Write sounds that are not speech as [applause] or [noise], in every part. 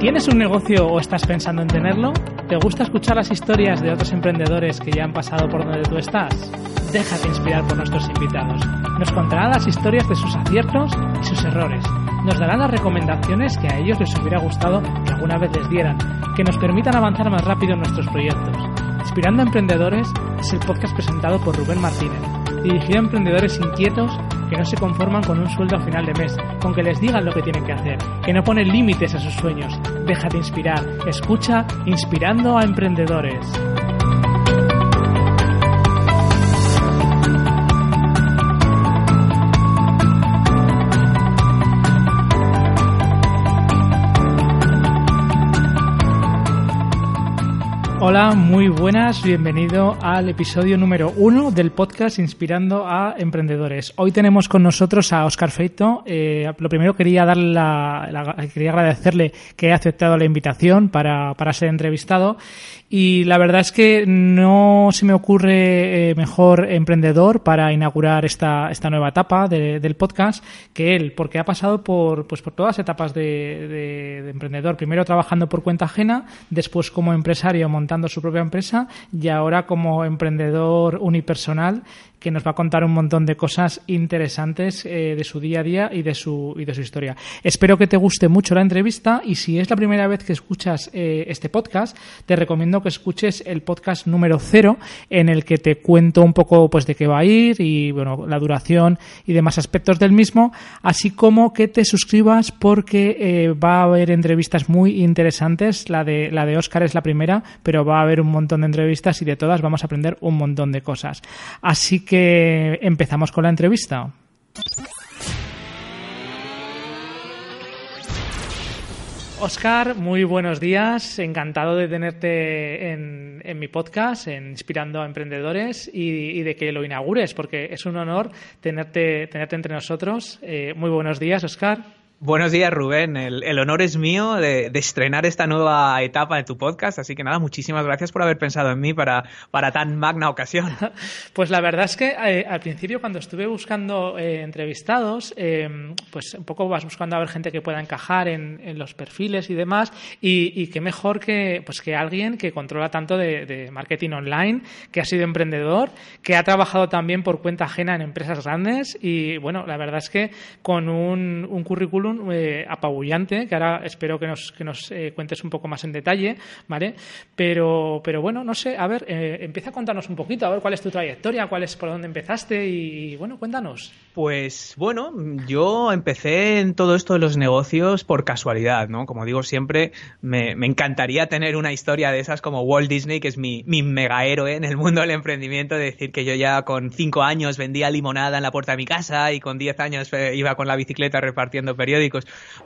¿Tienes un negocio o estás pensando en tenerlo? ¿Te gusta escuchar las historias de otros emprendedores que ya han pasado por donde tú estás? Déjate inspirar por nuestros invitados. Nos contarán las historias de sus aciertos y sus errores. Nos darán las recomendaciones que a ellos les hubiera gustado que alguna vez les dieran, que nos permitan avanzar más rápido en nuestros proyectos. Inspirando a Emprendedores es el podcast presentado por Rubén Martínez, dirigido a emprendedores inquietos que no se conforman con un sueldo a final de mes, con que les digan lo que tienen que hacer, que no ponen límites a sus sueños. Déjate inspirar. Escucha Inspirando a Emprendedores. Hola, muy buenas, bienvenido al episodio número uno del podcast Inspirando a Emprendedores. Hoy tenemos con nosotros a Oscar Feito. Eh, lo primero quería darle la, quería agradecerle que haya aceptado la invitación para, para ser entrevistado y la verdad es que no se me ocurre eh, mejor emprendedor para inaugurar esta, esta nueva etapa del podcast que él, porque ha pasado por, pues, por todas etapas de, emprendedor. Primero trabajando por cuenta ajena, después como empresario montando su propia empresa y ahora como emprendedor unipersonal que nos va a contar un montón de cosas interesantes eh, de su día a día y de su, y de su historia. Espero que te guste mucho la entrevista y si es la primera vez que escuchas eh, este podcast, te recomiendo que escuches el podcast número cero en el que te cuento un poco pues de qué va a ir y bueno, la duración y demás aspectos del mismo, así como que te suscribas porque eh, va a haber entrevistas muy interesantes. La de, la de Oscar es la primera, pero va a haber un montón de entrevistas y de todas vamos a aprender un montón de cosas. Así que que empezamos con la entrevista. Oscar, muy buenos días. Encantado de tenerte en, mi podcast, Inspirando a Emprendedores, y, de que lo inaugures, porque es un honor tenerte, tenerte entre nosotros. Eh, muy buenos días, Oscar. Buenos días, Rubén. El, honor es mío de, estrenar esta nueva etapa de tu podcast. Así que nada, muchísimas gracias por haber pensado en mí para, para tan magna ocasión. [laughs] Pues la verdad es que eh, al principio, cuando estuve buscando eh, entrevistados, eh, pues un poco vas buscando a ver gente que pueda encajar en, los perfiles y demás. Y, qué mejor que, pues que alguien que controla tanto de, marketing online, que ha sido emprendedor, que ha trabajado también por cuenta ajena en empresas grandes. Y bueno, la verdad es que con un, un currículum eh, apabullante, que ahora espero que nos, que nos eh, cuentes un poco más en detalle, ¿vale? Pero, pero bueno, no sé, a ver, eh, empieza a contarnos un poquito, a ver cuál es tu trayectoria, cuál es por dónde empezaste y, bueno, cuéntanos. Pues bueno, yo empecé en todo esto de los negocios por casualidad, ¿no? Como digo siempre, me, encantaría tener una historia de esas como Walt Disney, que es mi, mi mega héroe en el mundo del emprendimiento, de decir que yo ya con cinco años vendía limonada en la puerta de mi casa y con diez años iba con la bicicleta repartiendo periódicos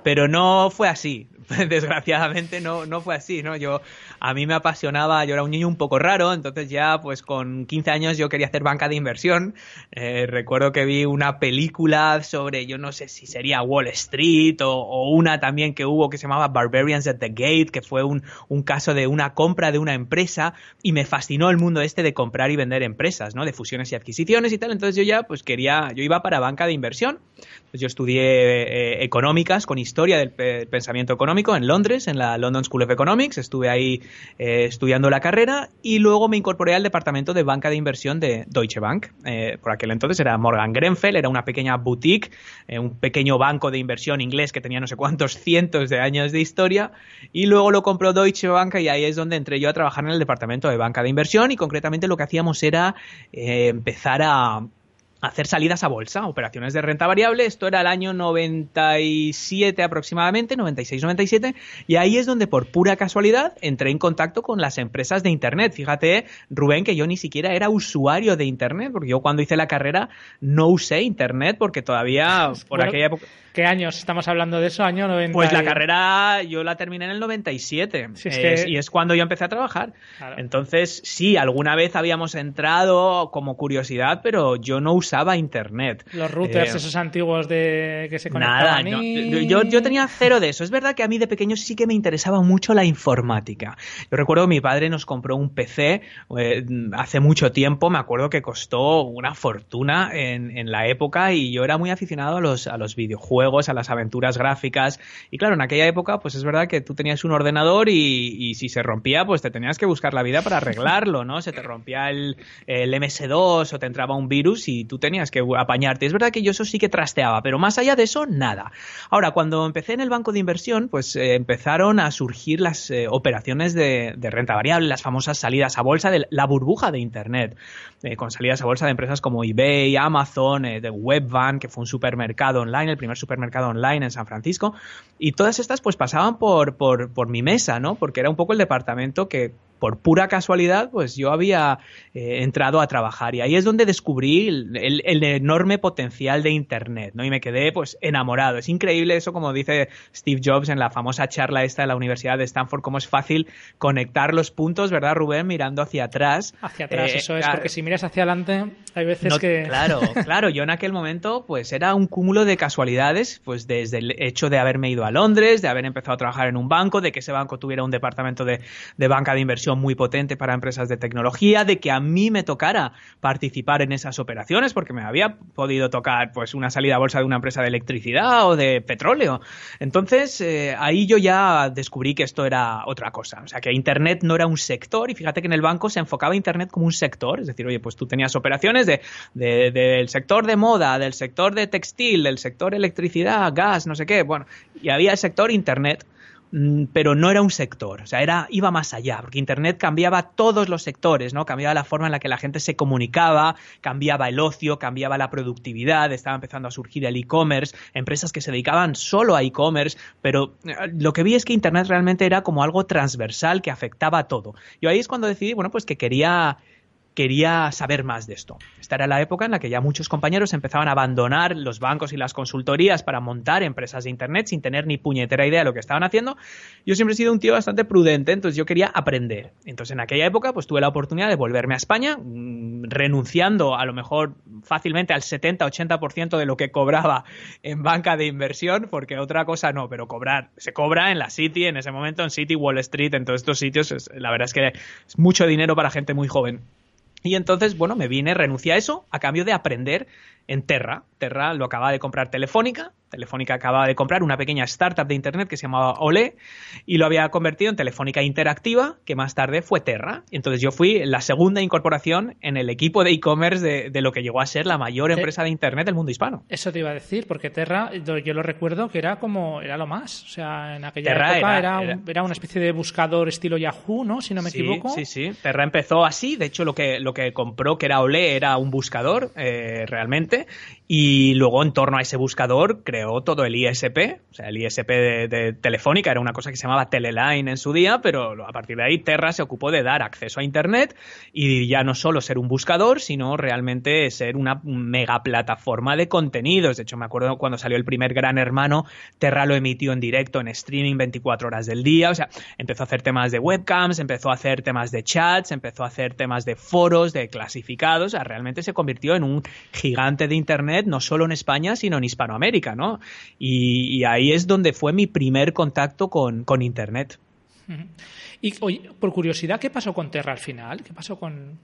pero no fue así. [laughs] Desgraciadamente no, no fue así, ¿no? Yo, a mí me apasionaba, yo era un niño un poco raro, entonces ya pues con 15 años yo quería hacer banca de inversión. Eh, recuerdo que vi una película sobre, yo no sé si sería Wall Street o, una también que hubo que se llamaba Barbarians at the Gate, que fue un, un caso de una compra de una empresa y me fascinó el mundo este de comprar y vender empresas, ¿no? De fusiones y adquisiciones y tal. Entonces yo ya pues quería, yo iba para banca de inversión. Entonces yo estudié eh, económicas con historia del pensamiento económico en Londres, en la London School of Economics. Estuve ahí eh, estudiando la carrera y luego me incorporé al departamento de banca de inversión de Deutsche Bank. Eh, por aquel entonces era Morgan Grenfell, era una pequeña boutique, eh, un pequeño banco de inversión inglés que tenía no sé cuántos [laughs] cientos de años de historia. Y luego lo compró Deutsche Bank y ahí es donde entré yo a trabajar en el departamento de banca de inversión y concretamente lo que hacíamos era empezar a hacer salidas a bolsa, operaciones de renta variable. Esto era el año 97 aproximadamente, 96-97, y ahí es donde por pura casualidad entré en contacto con las empresas de Internet. Fíjate, Rubén, que yo ni siquiera era usuario de Internet, porque yo cuando hice la carrera no usé Internet porque todavía [laughs] por aquella época... ¿Qué años estamos hablando de eso? ¿Año 90? Pues la carrera yo la terminé en el 97 y es cuando yo empecé a trabajar. Entonces, sí, alguna vez habíamos entrado como curiosidad, pero yo no usaba usaba Internet. Los routers, esos antiguos de que se conectaban. Nada, yo, yo, tenía cero de eso. Es verdad que a mí de pequeño sí que me interesaba mucho la informática. Yo recuerdo que mi padre nos compró un PC hace mucho tiempo, me acuerdo que costó una fortuna en, en la época y yo era muy aficionado a los, a los videojuegos, a las aventuras gráficas. Y claro, en aquella época, pues es verdad que tú tenías un ordenador y, si se rompía, pues te tenías que buscar la vida para arreglarlo, ¿no? Se te rompía el, MS2 o te entraba un virus y tú tenías que apañarte. Es verdad que yo eso sí que trasteaba, pero más allá de eso, nada. Ahora, cuando empecé en el banco de inversión, pues eh, empezaron a surgir las eh, operaciones de, renta variable, las famosas salidas a bolsa de la burbuja de Internet, eh, con salidas a bolsa de empresas como eBay, Amazon, de Webvan, que fue un supermercado online, el primer supermercado online en San Francisco, y todas estas pues pasaban por, por, por mi mesa, ¿no? Porque era un poco el departamento que por pura casualidad, pues yo había eh, entrado a trabajar y ahí es donde descubrí el, enorme potencial de Internet, ¿no? Y me quedé pues enamorado. Es increíble eso, como dice Steve Jobs en la famosa charla esta de la Universidad de Stanford, cómo es fácil conectar los puntos, ¿verdad, Rubén? Mirando hacia atrás. Hacia atrás, eh, eso es, porque si miras hacia adelante, hay veces que... Claro, [laughs] claro, yo en aquel momento pues era un cúmulo de casualidades, pues desde el hecho de haberme ido a Londres, de haber empezado a trabajar en un banco, de que ese banco tuviera un departamento de, de banca de inversión muy potente para empresas de tecnología, de que a mí me tocara participar en esas operaciones, porque me había podido tocar pues una salida a bolsa de una empresa de electricidad o de petróleo. Entonces, eh, ahí yo ya descubrí que esto era otra cosa. O sea, que Internet no era un sector, y fíjate que en el banco se enfocaba Internet como un sector, es decir, oye, pues tú tenías operaciones de, del sector de moda, del sector de textil, del sector electricidad, gas, no sé qué, bueno, y había el sector Internet pero no era un sector, o sea, era, iba más allá, porque Internet cambiaba todos los sectores, ¿no? Cambiaba la forma en la que la gente se comunicaba, cambiaba el ocio, cambiaba la productividad, estaba empezando a surgir el e-commerce, empresas que se dedicaban solo a e-commerce, pero eh, lo que vi es que Internet realmente era como algo transversal que afectaba a todo. Y ahí es cuando decidí, bueno, pues que quería quería saber más de esto. Esta era la época en la que ya muchos compañeros empezaban a abandonar los bancos y las consultorías para montar empresas de Internet sin tener ni puñetera idea de lo que estaban haciendo. Yo siempre he sido un tío bastante prudente, entonces yo quería aprender. Entonces en aquella época pues tuve la oportunidad de volverme a España, mm, renunciando a lo mejor fácilmente al 70-80% de lo que cobraba en banca de inversión, porque otra cosa no, pero cobrar, se cobra en la City, en ese momento en City, Wall Street, en todos estos sitios, la verdad es que es mucho dinero para gente muy joven. Y entonces, bueno, me vine, renuncié a eso a cambio de aprender en Terra. Terra lo acababa de comprar Telefónica. Telefónica acababa de comprar una pequeña startup de Internet que se llamaba Ole y lo había convertido en Telefónica Interactiva, que más tarde fue Terra. Entonces yo fui la segunda incorporación en el equipo de e-commerce de, lo que llegó a ser la mayor empresa de Internet del mundo hispano. Eso te iba a decir, porque Terra, yo lo recuerdo que era como, era lo más. O sea, en aquella época era, era, una especie de buscador estilo Yahoo, ¿no? Si no me equivoco. Sí, sí. Terra empezó así. De hecho, lo que, lo que compró, que era Ole, era un buscador, eh, realmente y luego en torno a ese buscador creó todo el ISP, o sea, el ISP de, Telefónica era una cosa que se llamaba Teleline en su día, pero a partir de ahí Terra se ocupó de dar acceso a Internet y ya no solo ser un buscador, sino realmente ser una mega plataforma de contenidos. De hecho, me acuerdo cuando salió el primer Gran Hermano, Terra lo emitió en directo en streaming 24 horas del día, o sea, empezó a hacer temas de webcams, empezó a hacer temas de chats, empezó a hacer temas de foros, de clasificados, o sea, realmente se convirtió en un gigante de Internet, no solo en España, sino en Hispanoamérica, ¿no? Y, ahí es donde fue mi primer contacto con, con Internet. Y por curiosidad, ¿qué pasó con Terra al final? ¿Qué pasó con,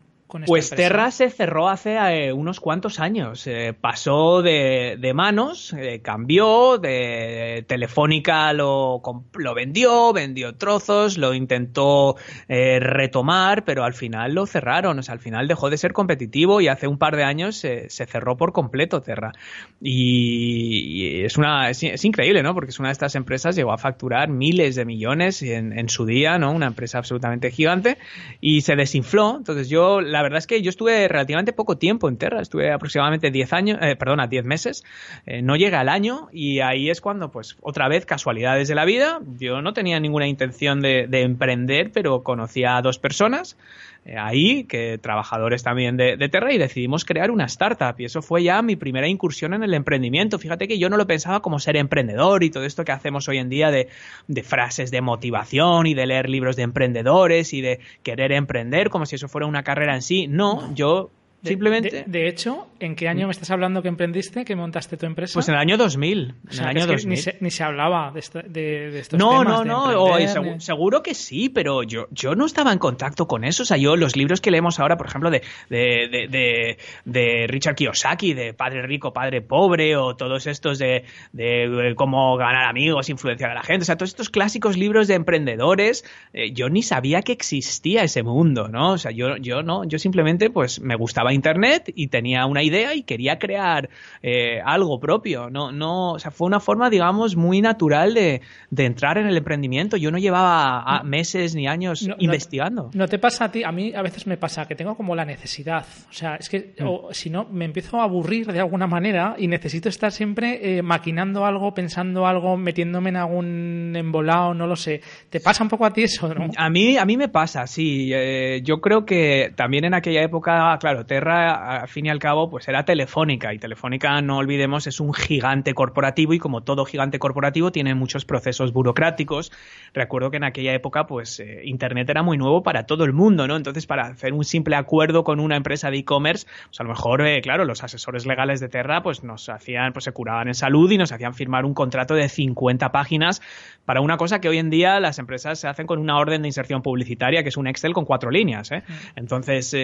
pues Terra se cerró hace eh, unos cuantos años. Eh, pasó de, manos, eh, cambió, de Telefónica lo, lo, vendió, vendió trozos, lo intentó retomar, pero al final lo cerraron. O sea, al final dejó de ser competitivo y hace un par de años se cerró por completo Terra. Y, es, una, es, increíble, ¿no? Porque es una de estas empresas, llegó a facturar miles de millones en, en su día, ¿no? Una empresa absolutamente gigante y se desinfló. Entonces yo, la la verdad es que yo estuve relativamente poco tiempo en Terra, estuve aproximadamente 10 años, eh, perdona, 10 meses, eh, no llega al año y ahí es cuando, pues, otra vez, casualidades de la vida, yo no tenía ninguna intención de, emprender, pero conocí a dos personas eh, ahí, que trabajadores también de, Terra, y decidimos crear una startup. Y eso fue ya mi primera incursión en el emprendimiento. Fíjate que yo no lo pensaba como ser emprendedor y todo esto que hacemos hoy en día de, de frases de motivación y de leer libros de emprendedores y de querer emprender como si eso fuera una carrera en sí. No, yo Simplemente. De, hecho, ¿en qué año me estás hablando que emprendiste, que montaste tu empresa? Pues en el año 2000. en el año 2000. Ni, se, ni, se, hablaba de, esto, de, estos no, temas. No, no, no. Seguro, que sí, pero yo, yo no estaba en contacto con eso. O sea, yo, los libros que leemos ahora, por ejemplo, de, de, de Richard Kiyosaki, de Padre Rico, Padre Pobre, o todos estos de, de, cómo ganar amigos, influenciar a la gente. O sea, todos estos clásicos libros de emprendedores, eh, yo ni sabía que existía ese mundo, ¿no? O sea, yo, yo no, yo simplemente, pues, me gustaba Internet y tenía una idea y quería crear eh, algo propio. No, no, o sea, fue una forma, digamos, muy natural de, entrar en el emprendimiento. Yo no llevaba meses ni años investigando. No, te pasa a ti? A mí a veces me pasa que tengo como la necesidad. O sea, es que mm. si no, me empiezo a aburrir de alguna manera y necesito estar siempre eh, maquinando algo, pensando algo, metiéndome en algún embolado, no lo sé. ¿Te pasa un poco a ti eso, no? A mí, a mí me pasa, sí. Eh, yo creo que también en aquella época, claro, te al fin y al cabo, pues era Telefónica. Y Telefónica, no olvidemos, es un gigante corporativo y como todo gigante corporativo tiene muchos procesos burocráticos. Recuerdo que en aquella época, pues eh, Internet era muy nuevo para todo el mundo, ¿no? Entonces, para hacer un simple acuerdo con una empresa de e-commerce, pues a lo mejor, eh, claro, los asesores legales de Terra, pues nos hacían, pues se curaban en salud y nos hacían firmar un contrato de 50 páginas para una cosa que hoy en día las empresas se hacen con una orden de inserción publicitaria, que es un Excel con cuatro líneas, ¿eh? Mm. Entonces,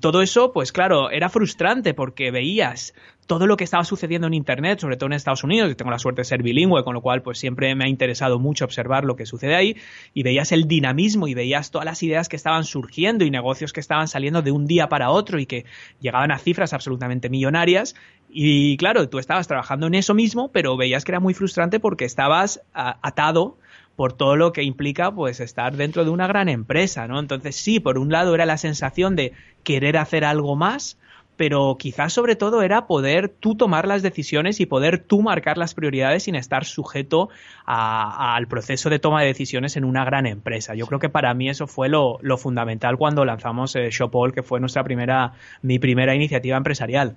todo eso, pues claro, era frustrante porque veías todo lo que estaba sucediendo en Internet, sobre todo en Estados Unidos, y tengo la suerte de ser bilingüe, con lo cual pues siempre me ha interesado mucho observar lo que sucede ahí, y veías el dinamismo y veías todas las ideas que estaban surgiendo y negocios que estaban saliendo de un día para otro y que llegaban a cifras absolutamente millonarias, y claro, tú estabas trabajando en eso mismo, pero veías que era muy frustrante porque estabas atado por todo lo que implica pues estar dentro de una gran empresa, ¿no? Entonces sí, por un lado era la sensación de querer hacer algo más, pero quizás sobre todo era poder tú tomar las decisiones y poder tú marcar las prioridades sin estar sujeto al proceso de toma de decisiones en una gran empresa. Yo creo que para mí eso fue lo, fundamental cuando lanzamos eh, Shopall, que fue nuestra primera, mi primera iniciativa empresarial.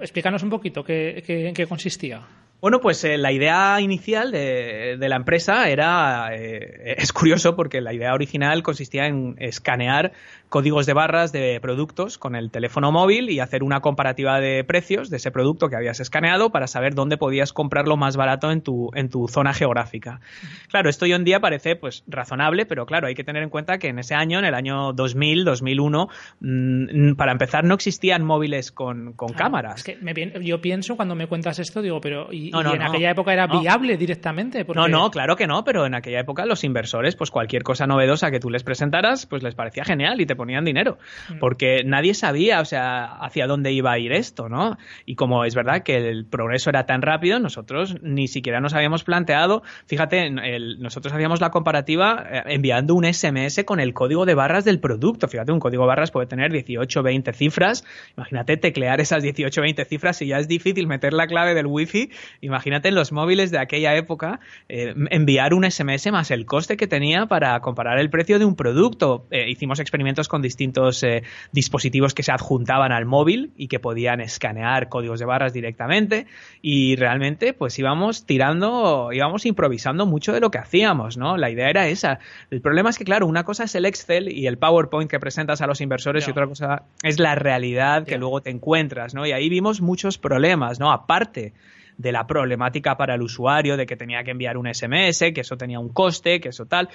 Explícanos un poquito qué, en qué consistía. Bueno, pues eh, la idea inicial de, la empresa era, eh, es curioso porque la idea original consistía en escanear códigos de barras de productos con el teléfono móvil y hacer una comparativa de precios de ese producto que habías escaneado para saber dónde podías comprarlo más barato en tu, en tu zona geográfica. Claro, esto hoy en día parece pues razonable, pero claro, hay que tener en cuenta que en ese año, en el año 2000, 2001, mm, para empezar no existían móviles con, cámaras. Es que yo pienso cuando me cuentas esto, digo, pero ¿y, en aquella época era viable directamente? No, no, claro que no, pero en aquella época los inversores, pues cualquier cosa novedosa que tú les presentaras, pues les parecía genial y te ponían dinero, mm. porque nadie sabía, o sea, hacia dónde iba a ir esto, ¿no? Y como es verdad que el progreso era tan rápido, nosotros ni siquiera nos habíamos planteado, fíjate, nosotros hacíamos la comparativa eh, enviando un SMS con el código de barras del producto, fíjate, un código de barras puede tener 18, 20 cifras, imagínate teclear esas 18, 20 cifras y ya es difícil meter la clave del wifi, imagínate en los móviles de aquella época eh, enviar un SMS más el coste que tenía para comparar el precio de un producto. Eh, hicimos experimentos con distintos eh, dispositivos que se adjuntaban al móvil y que podían escanear códigos de barras directamente y realmente pues íbamos tirando, íbamos improvisando mucho de lo que hacíamos, ¿no? La idea era esa. El problema es que, claro, una cosa es el Excel y el PowerPoint que presentas a los inversores y otra cosa es la realidad que luego te encuentras, ¿no? Y ahí vimos muchos problemas, ¿no? Aparte de la problemática para el usuario, de que tenía que enviar un SMS, que eso tenía un coste, que eso tal.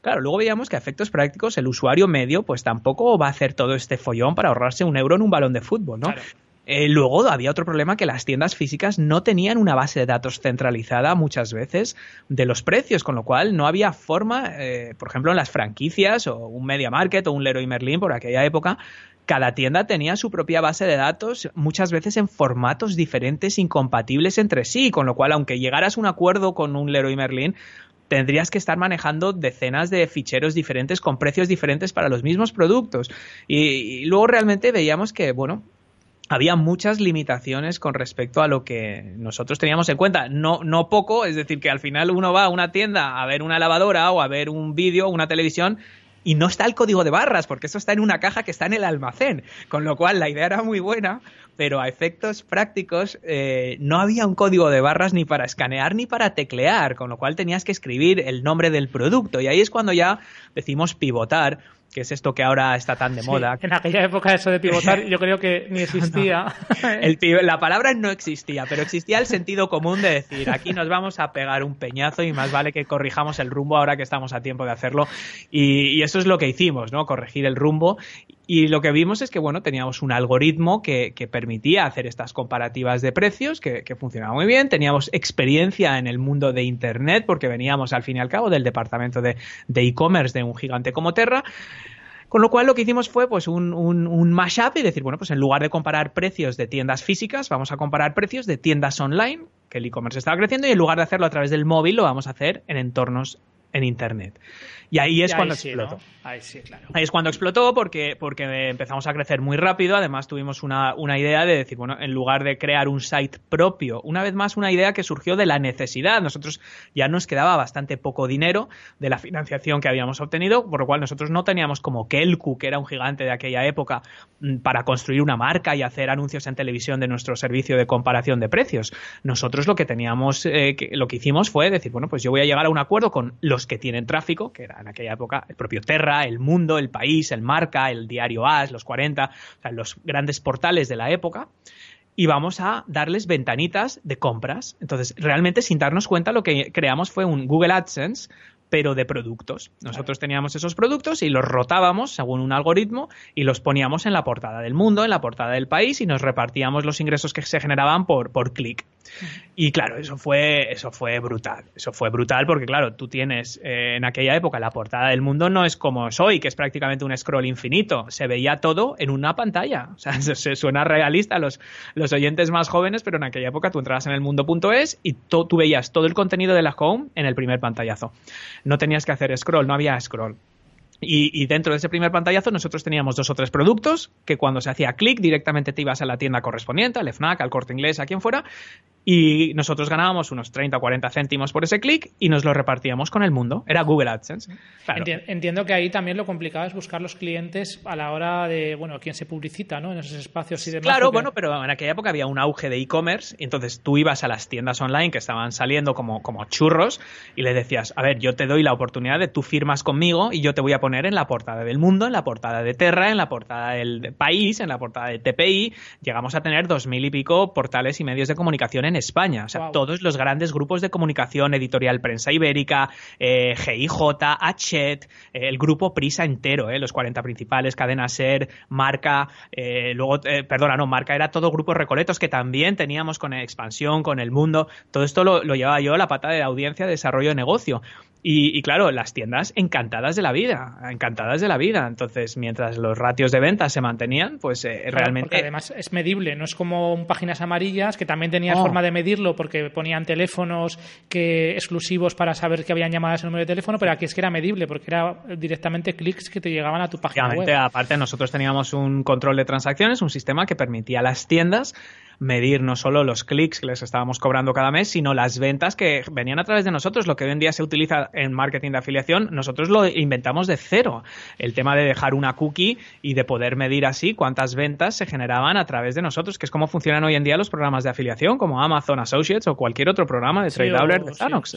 Claro, luego veíamos que a efectos prácticos el usuario medio pues tampoco va a hacer todo este follón para ahorrarse un euro en un balón de fútbol, ¿no? Eh, luego había otro problema que las tiendas físicas no tenían una base de datos centralizada muchas veces de los precios, con lo cual no había forma, eh, por ejemplo, en las franquicias o un Media Market o un Leroy Merlin por aquella época, cada tienda tenía su propia base de datos, muchas veces en formatos diferentes, incompatibles entre sí, con lo cual, aunque llegaras a un acuerdo con un Leroy Merlin, tendrías que estar manejando decenas de ficheros diferentes con precios diferentes para los mismos productos. Y, luego realmente veíamos que, bueno, había muchas limitaciones con respecto a lo que nosotros teníamos en cuenta. No, no poco, es decir, que al final uno va a una tienda a ver una lavadora o a ver un vídeo, una televisión y no está el código de barras, porque eso está en una caja que está en el almacén. Con lo cual la idea era muy buena, pero a efectos prácticos eh, no había un código de barras ni para escanear ni para teclear, con lo cual tenías que escribir el nombre del producto. Y ahí es cuando ya decimos pivotar que es esto que ahora está tan de moda. En aquella época eso de pivotar [laughs] yo creo que ni existía. la palabra no existía, pero existía el sentido común de decir, aquí nos vamos a pegar un peñazo y más vale que corrijamos el rumbo ahora que estamos a tiempo de hacerlo. Y, eso es lo que hicimos, ¿no? Corregir el rumbo. Y lo que vimos es que, bueno, teníamos un algoritmo que, permitía hacer estas comparativas de precios, que, funcionaba muy bien. Teníamos experiencia en el mundo de Internet, porque veníamos al fin y al cabo del departamento de e-commerce de un gigante como Terra. Con lo cual lo que hicimos fue pues un, un, mashup y decir, bueno, pues en lugar de comparar precios de tiendas físicas, vamos a comparar precios de tiendas online, que el e-commerce estaba creciendo, y en lugar de hacerlo a través del móvil, lo vamos a hacer en entornos en Internet. Y ahí es cuando explotó. Ahí sí, claro. Ahí es cuando explotó porque, porque empezamos a crecer muy rápido. Además, tuvimos una, una, idea de decir, bueno, en lugar de crear un site propio, una vez más, una idea que surgió de la necesidad. Nosotros ya nos quedaba bastante poco dinero de la financiación que habíamos obtenido, por lo cual nosotros no teníamos como Kelku, que era un gigante de aquella época, mm, para construir una marca y hacer anuncios en televisión de nuestro servicio de comparación de precios. Nosotros lo que teníamos, eh, lo que hicimos fue decir, bueno, pues yo voy a llegar a un acuerdo con los que tienen tráfico, que era en aquella época el propio Terra, el Mundo, el País, el Marca, el diario AS, los 40, o sea, los grandes portales de la época y vamos a darles ventanitas de compras. Entonces, realmente sin darnos cuenta lo que creamos fue un Google AdSense pero de productos. Nosotros teníamos esos productos y los rotábamos según un algoritmo y los poníamos en la portada del mundo, en la portada del país y nos repartíamos los ingresos que se generaban por, por clic. Y claro, eso fue, eso fue brutal. Eso fue brutal porque, claro, tú tienes eh, en aquella época la portada del mundo no es como es hoy, que es prácticamente un scroll infinito. Se veía todo en una pantalla. O sea, [laughs] se, suena realista a los, los oyentes más jóvenes, pero en aquella época tú entrabas en el mundo.es y tú veías todo el contenido de la home en el primer pantallazo no tenías que hacer scroll, no había scroll. Y, dentro de ese primer pantallazo nosotros teníamos dos o tres productos que cuando se hacía clic directamente te ibas a la tienda correspondiente, al FNAC, al corte inglés, a quien fuera, y nosotros ganábamos unos 30 o 40 céntimos por ese clic y nos lo repartíamos con el mundo. Era Google AdSense. Entiendo que ahí también lo complicado es buscar los clientes a la hora de, bueno, quién se publicita, ¿no? En esos espacios y demás. Claro, bueno, pero en aquella época había un auge de e-commerce y entonces tú ibas a las tiendas online que estaban saliendo como, como churros y le decías, a ver, yo te doy la oportunidad de tú firmas conmigo y yo te voy a poner en la portada del mundo, en la portada de Terra, en la portada del país, en la portada de TPI. Llegamos a tener dos mil y pico portales y medios de comunicación en España. O sea, todos los grandes grupos de comunicación, editorial Prensa Ibérica, eh, GIJ, Hachet, eh, el grupo Prisa entero, eh, los 40 principales, Cadena Ser, Marca, eh, luego, perdona, no, Marca era todo grupos recoletos que también teníamos con Expansión, con El Mundo. Todo esto lo, lo llevaba yo a la pata de la audiencia de desarrollo de negocio. Y, claro, las tiendas encantadas de la vida, encantadas de la vida. Entonces, mientras los ratios de ventas se mantenían, pues eh, realmente. además es medible, no es como páginas amarillas, que también tenías forma de medirlo porque ponían teléfonos que exclusivos para saber que habían llamadas en número de teléfono, pero aquí es que era medible porque era directamente clics que te llegaban a tu página web. Aparte, nosotros teníamos un control de transacciones, un sistema que permitía a las tiendas medir no solo los clics que les estábamos cobrando cada mes, sino las ventas que venían a través de nosotros. Lo que hoy en día se utiliza en marketing de afiliación, nosotros lo inventamos de cero. El tema de dejar una cookie y de poder medir así cuántas ventas se generaban a través de nosotros, que es como funcionan hoy en día los programas de afiliación, como Amazon Associates o cualquier otro programa de Trade de Zanox.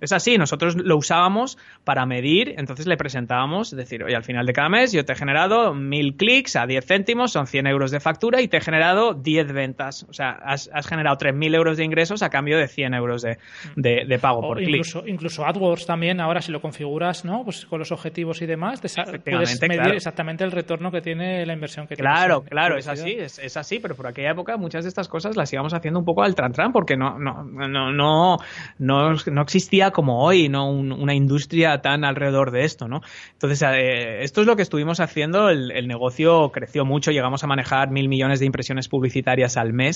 es, así, nosotros lo usábamos para medir, entonces le presentábamos, es decir, hoy al final de cada mes yo te he generado mil clics a 10 céntimos, son 100 euros de factura y te he generado 10 ventas o sea, has, generado 3.000 euros de ingresos a cambio de 100 euros de, de, pago por incluso, clic. Incluso AdWords también, ahora si lo configuras, ¿no? Pues con los objetivos y demás, puedes medir exactamente el retorno que tiene la inversión que Claro, claro, es así, es, así, pero por aquella época muchas de estas cosas las íbamos haciendo un poco al tran porque no, no, no, no, no, existía como hoy, ¿no? una industria tan alrededor de esto, ¿no? Entonces, eh, esto es lo que estuvimos haciendo, el, el negocio creció mucho, llegamos a manejar mil millones de impresiones publicitarias al mes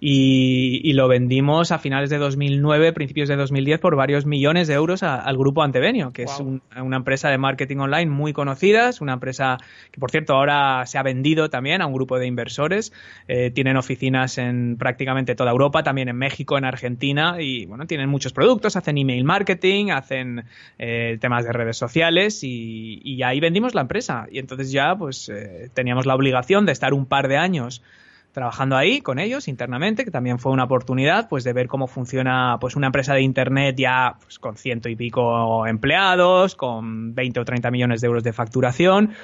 y, lo vendimos a finales de 2009, principios de 2010 por varios millones de euros al grupo Antevenio, que es una empresa de marketing online muy conocida, es una empresa que por cierto ahora se ha vendido también a un grupo de inversores, eh, tienen oficinas en prácticamente toda Europa, también en México, en Argentina y bueno, tienen muchos productos, hacen email marketing, hacen eh, temas de redes sociales y, ahí vendimos la empresa. Y entonces ya pues eh, teníamos la obligación de estar un par de años trabajando ahí con ellos internamente, que también fue una oportunidad pues de ver cómo funciona pues una empresa de internet ya pues, con ciento y pico empleados, con 20 o 30 millones de euros de facturación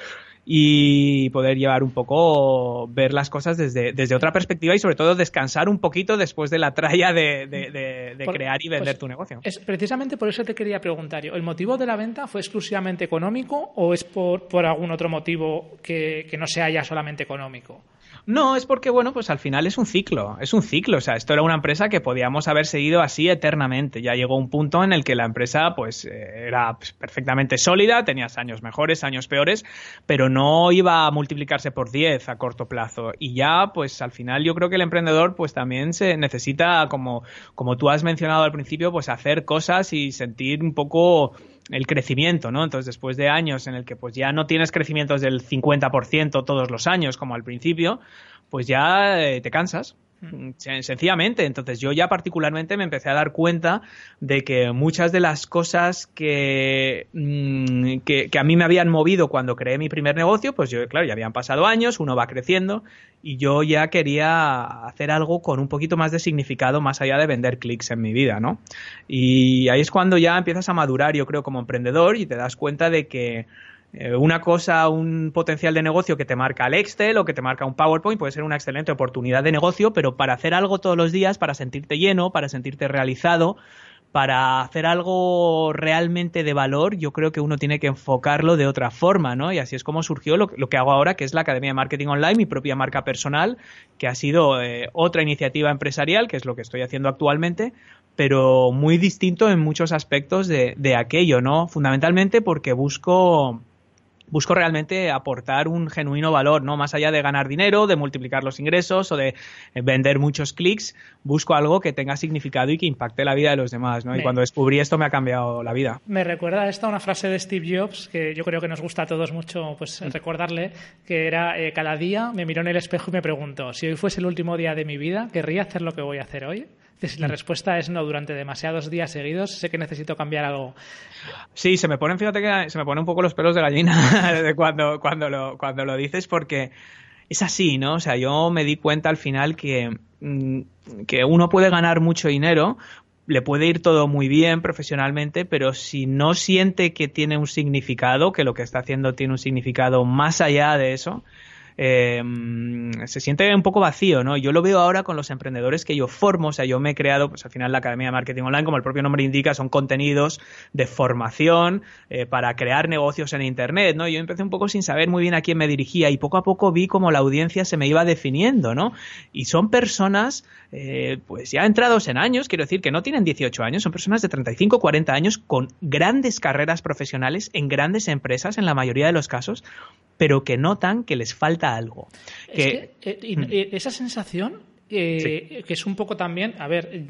y poder llevar un poco, ver las cosas desde, desde otra perspectiva y sobre todo descansar un poquito después de la tralla de, de, crear y vender pues, tu negocio. Es precisamente por eso te quería preguntar ¿el motivo de la venta fue exclusivamente económico o es por, por algún otro motivo que, que no sea ya solamente económico? No, es porque, bueno, pues al final es un ciclo, es un ciclo. O sea, esto era una empresa que podíamos haber seguido así eternamente. Ya llegó un punto en el que la empresa, pues, eh, era pues, perfectamente sólida, tenías años mejores, años peores, pero no iba a multiplicarse por 10 a corto plazo. Y ya, pues, al final yo creo que el emprendedor, pues, también se necesita, como, como tú has mencionado al principio, pues, hacer cosas y sentir un poco el crecimiento, ¿no? Entonces, después de años en el que pues ya no tienes crecimientos del 50% todos los años como al principio, pues ya eh, te cansas. Mm, sencillamente, entonces yo ya particularmente me empecé a dar cuenta de que muchas de las cosas mm, que, que, a mí me habían movido cuando creé mi primer negocio, pues yo, claro, ya habían pasado años, uno va creciendo y yo ya quería hacer algo con un poquito más de significado más allá de vender clics en mi vida, ¿no? Y ahí es cuando ya empiezas a madurar, yo creo, como emprendedor y te das cuenta de que eh, una cosa, un potencial de negocio que te marca el Excel o que te marca un PowerPoint puede ser una excelente oportunidad de negocio, pero para hacer algo todos los días, para sentirte lleno, para sentirte realizado, para hacer algo realmente de valor, yo creo que uno tiene que enfocarlo de otra forma, ¿no? Y así es como surgió lo, que hago ahora, que es la Academia de Marketing Online, mi propia marca personal, que ha sido eh, otra iniciativa empresarial, que es lo que estoy haciendo actualmente, pero muy distinto en muchos aspectos de, de aquello, ¿no? Fundamentalmente porque busco busco realmente aportar un genuino valor, ¿no? Más allá de ganar dinero, de multiplicar los ingresos o de eh, vender muchos clics, busco algo que tenga significado y que impacte la vida de los demás, ¿no? Y cuando descubrí esto me ha cambiado la vida. Me recuerda esta una frase de Steve Jobs que yo creo que nos gusta a todos mucho pues recordarle, que era eh, cada día me miro en el espejo y me pregunto, si hoy fuese el último día de mi vida, ¿querría hacer lo que voy a hacer hoy? Si la respuesta es no, durante demasiados días seguidos sé que necesito cambiar algo. Sí, se me ponen, fíjate que se me ponen un poco los pelos de gallina [laughs] cuando, cuando, lo, cuando lo dices porque es así, ¿no? O sea, yo me di cuenta al final que, mm, que uno puede ganar mucho dinero, le puede ir todo muy bien profesionalmente, pero si no siente que tiene un significado, que lo que está haciendo tiene un significado más allá de eso, eh, se siente un poco vacío, ¿no? Yo lo veo ahora con los emprendedores que yo formo, o sea, yo me he creado, pues al final la Academia de Marketing Online, como el propio nombre indica, son contenidos de formación eh, para crear negocios en Internet, ¿no? Yo empecé un poco sin saber muy bien a quién me dirigía y poco a poco vi como la audiencia se me iba definiendo, ¿no? Y son personas, eh, pues ya entrados en años, quiero decir que no tienen 18 años, son personas de 35, 40 años con grandes carreras profesionales en grandes empresas en la mayoría de los casos pero que notan que les falta algo. Eh, mm. esa sensación que es un poco también, a ver,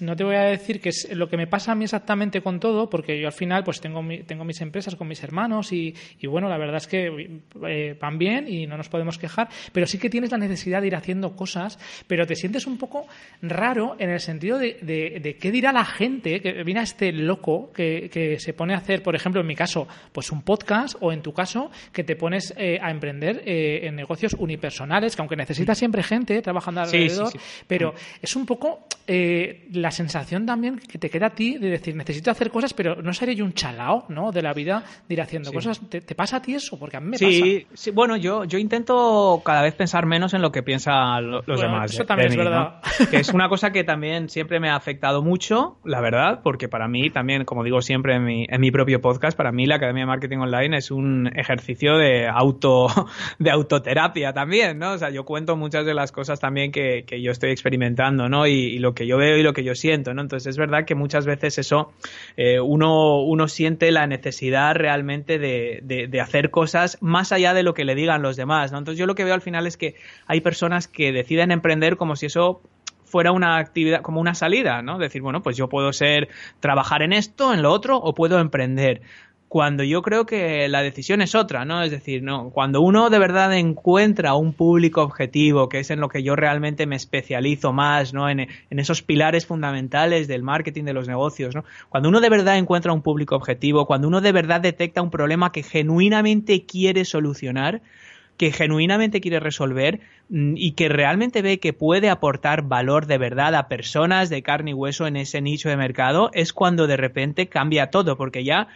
no te voy a decir que es lo que me pasa a mí exactamente con todo, porque yo al final pues tengo, tengo mis empresas con mis hermanos y, bueno, la verdad es que eh, van bien y no nos podemos quejar, pero sí que tienes la necesidad de ir haciendo cosas, pero te sientes un poco raro en el sentido de, de, qué dirá la gente que viene a este loco que, que, se pone a hacer, por ejemplo, en mi caso, pues un podcast o en tu caso, que te pones eh, a emprender eh, en negocios unipersonales, que aunque necesitas siempre gente trabajando alrededor, pero es un poco eh, la sensación también que te queda a ti de decir, necesito hacer cosas, pero no seré yo un chalao, ¿no? De la vida de ir haciendo cosas. ¿Te, pasa a ti eso? Porque a mí me pasa. Sí, bueno, yo, yo intento cada vez pensar menos en lo que piensan los demás. Eso también es verdad. Que es una cosa que también siempre me ha afectado mucho, la verdad, porque para mí también, como digo siempre en mi, en mi propio podcast, para mí la Academia de Marketing Online es un ejercicio de auto [laughs] de autoterapia también, ¿no? O sea, yo cuento muchas de las cosas también que, que yo estoy experimentando, ¿no? Y, lo que yo veo y lo que yo siento, ¿no? Entonces es verdad que muchas veces eso eh, uno, uno siente la necesidad realmente de, de, hacer cosas más allá de lo que le digan los demás, ¿no? Entonces yo lo que veo al final es que hay personas que deciden emprender como si eso fuera una actividad, como una salida, ¿no? Decir, bueno, pues yo puedo ser, trabajar en esto, en lo otro, o puedo emprender cuando yo creo que la decisión es otra, ¿no? Es decir, no, cuando uno de verdad encuentra un público objetivo, que es en lo que yo realmente me especializo más, ¿no? En, esos pilares fundamentales del marketing de los negocios, ¿no? Cuando uno de verdad encuentra un público objetivo, cuando uno de verdad detecta un problema que genuinamente quiere solucionar, que genuinamente quiere resolver mm, y que realmente ve que puede aportar valor de verdad a personas de carne y hueso en ese nicho de mercado, es cuando de repente cambia todo, porque ya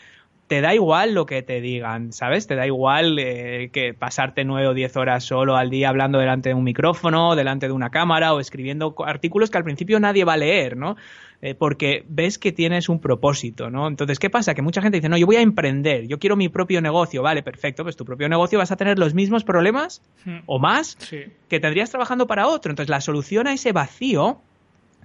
te da igual lo que te digan, ¿sabes? Te da igual eh, que pasarte nueve o diez horas solo al día hablando delante de un micrófono, delante de una cámara o escribiendo artículos que al principio nadie va a leer, ¿no? Eh, porque ves que tienes un propósito, ¿no? Entonces, ¿qué pasa? Que mucha gente dice, no, yo voy a emprender, yo quiero mi propio negocio, vale, perfecto, pues tu propio negocio vas a tener los mismos problemas hmm. o más que tendrías trabajando para otro. Entonces, la solución a ese vacío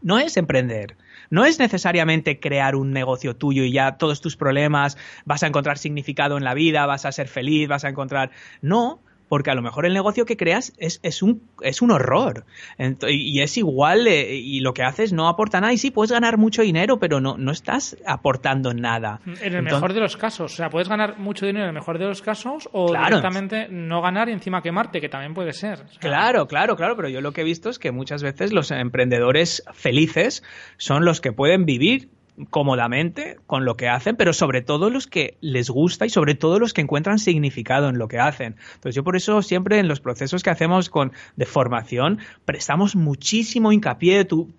no es emprender. No es necesariamente crear un negocio tuyo y ya todos tus problemas vas a encontrar significado en la vida, vas a ser feliz, vas a encontrar. No, porque a lo mejor el negocio que creas es, es, un, es un horror. y es igual, eh, y lo que haces no aporta nada. Y sí, puedes ganar mucho dinero, pero no, no estás aportando nada. En el mejor de los casos. O sea, puedes ganar mucho dinero en el mejor de los casos o directamente no ganar y encima quemarte, que también puede ser. Claro, claro, claro. Pero yo lo que he visto es que muchas veces los emprendedores felices son los que pueden vivir cómodamente con lo que hacen, pero sobre todo los que les gusta y sobre todo los que encuentran significado en lo que hacen. Entonces yo por eso siempre en los procesos que hacemos con, de formación prestamos muchísimo hincapié. Tú,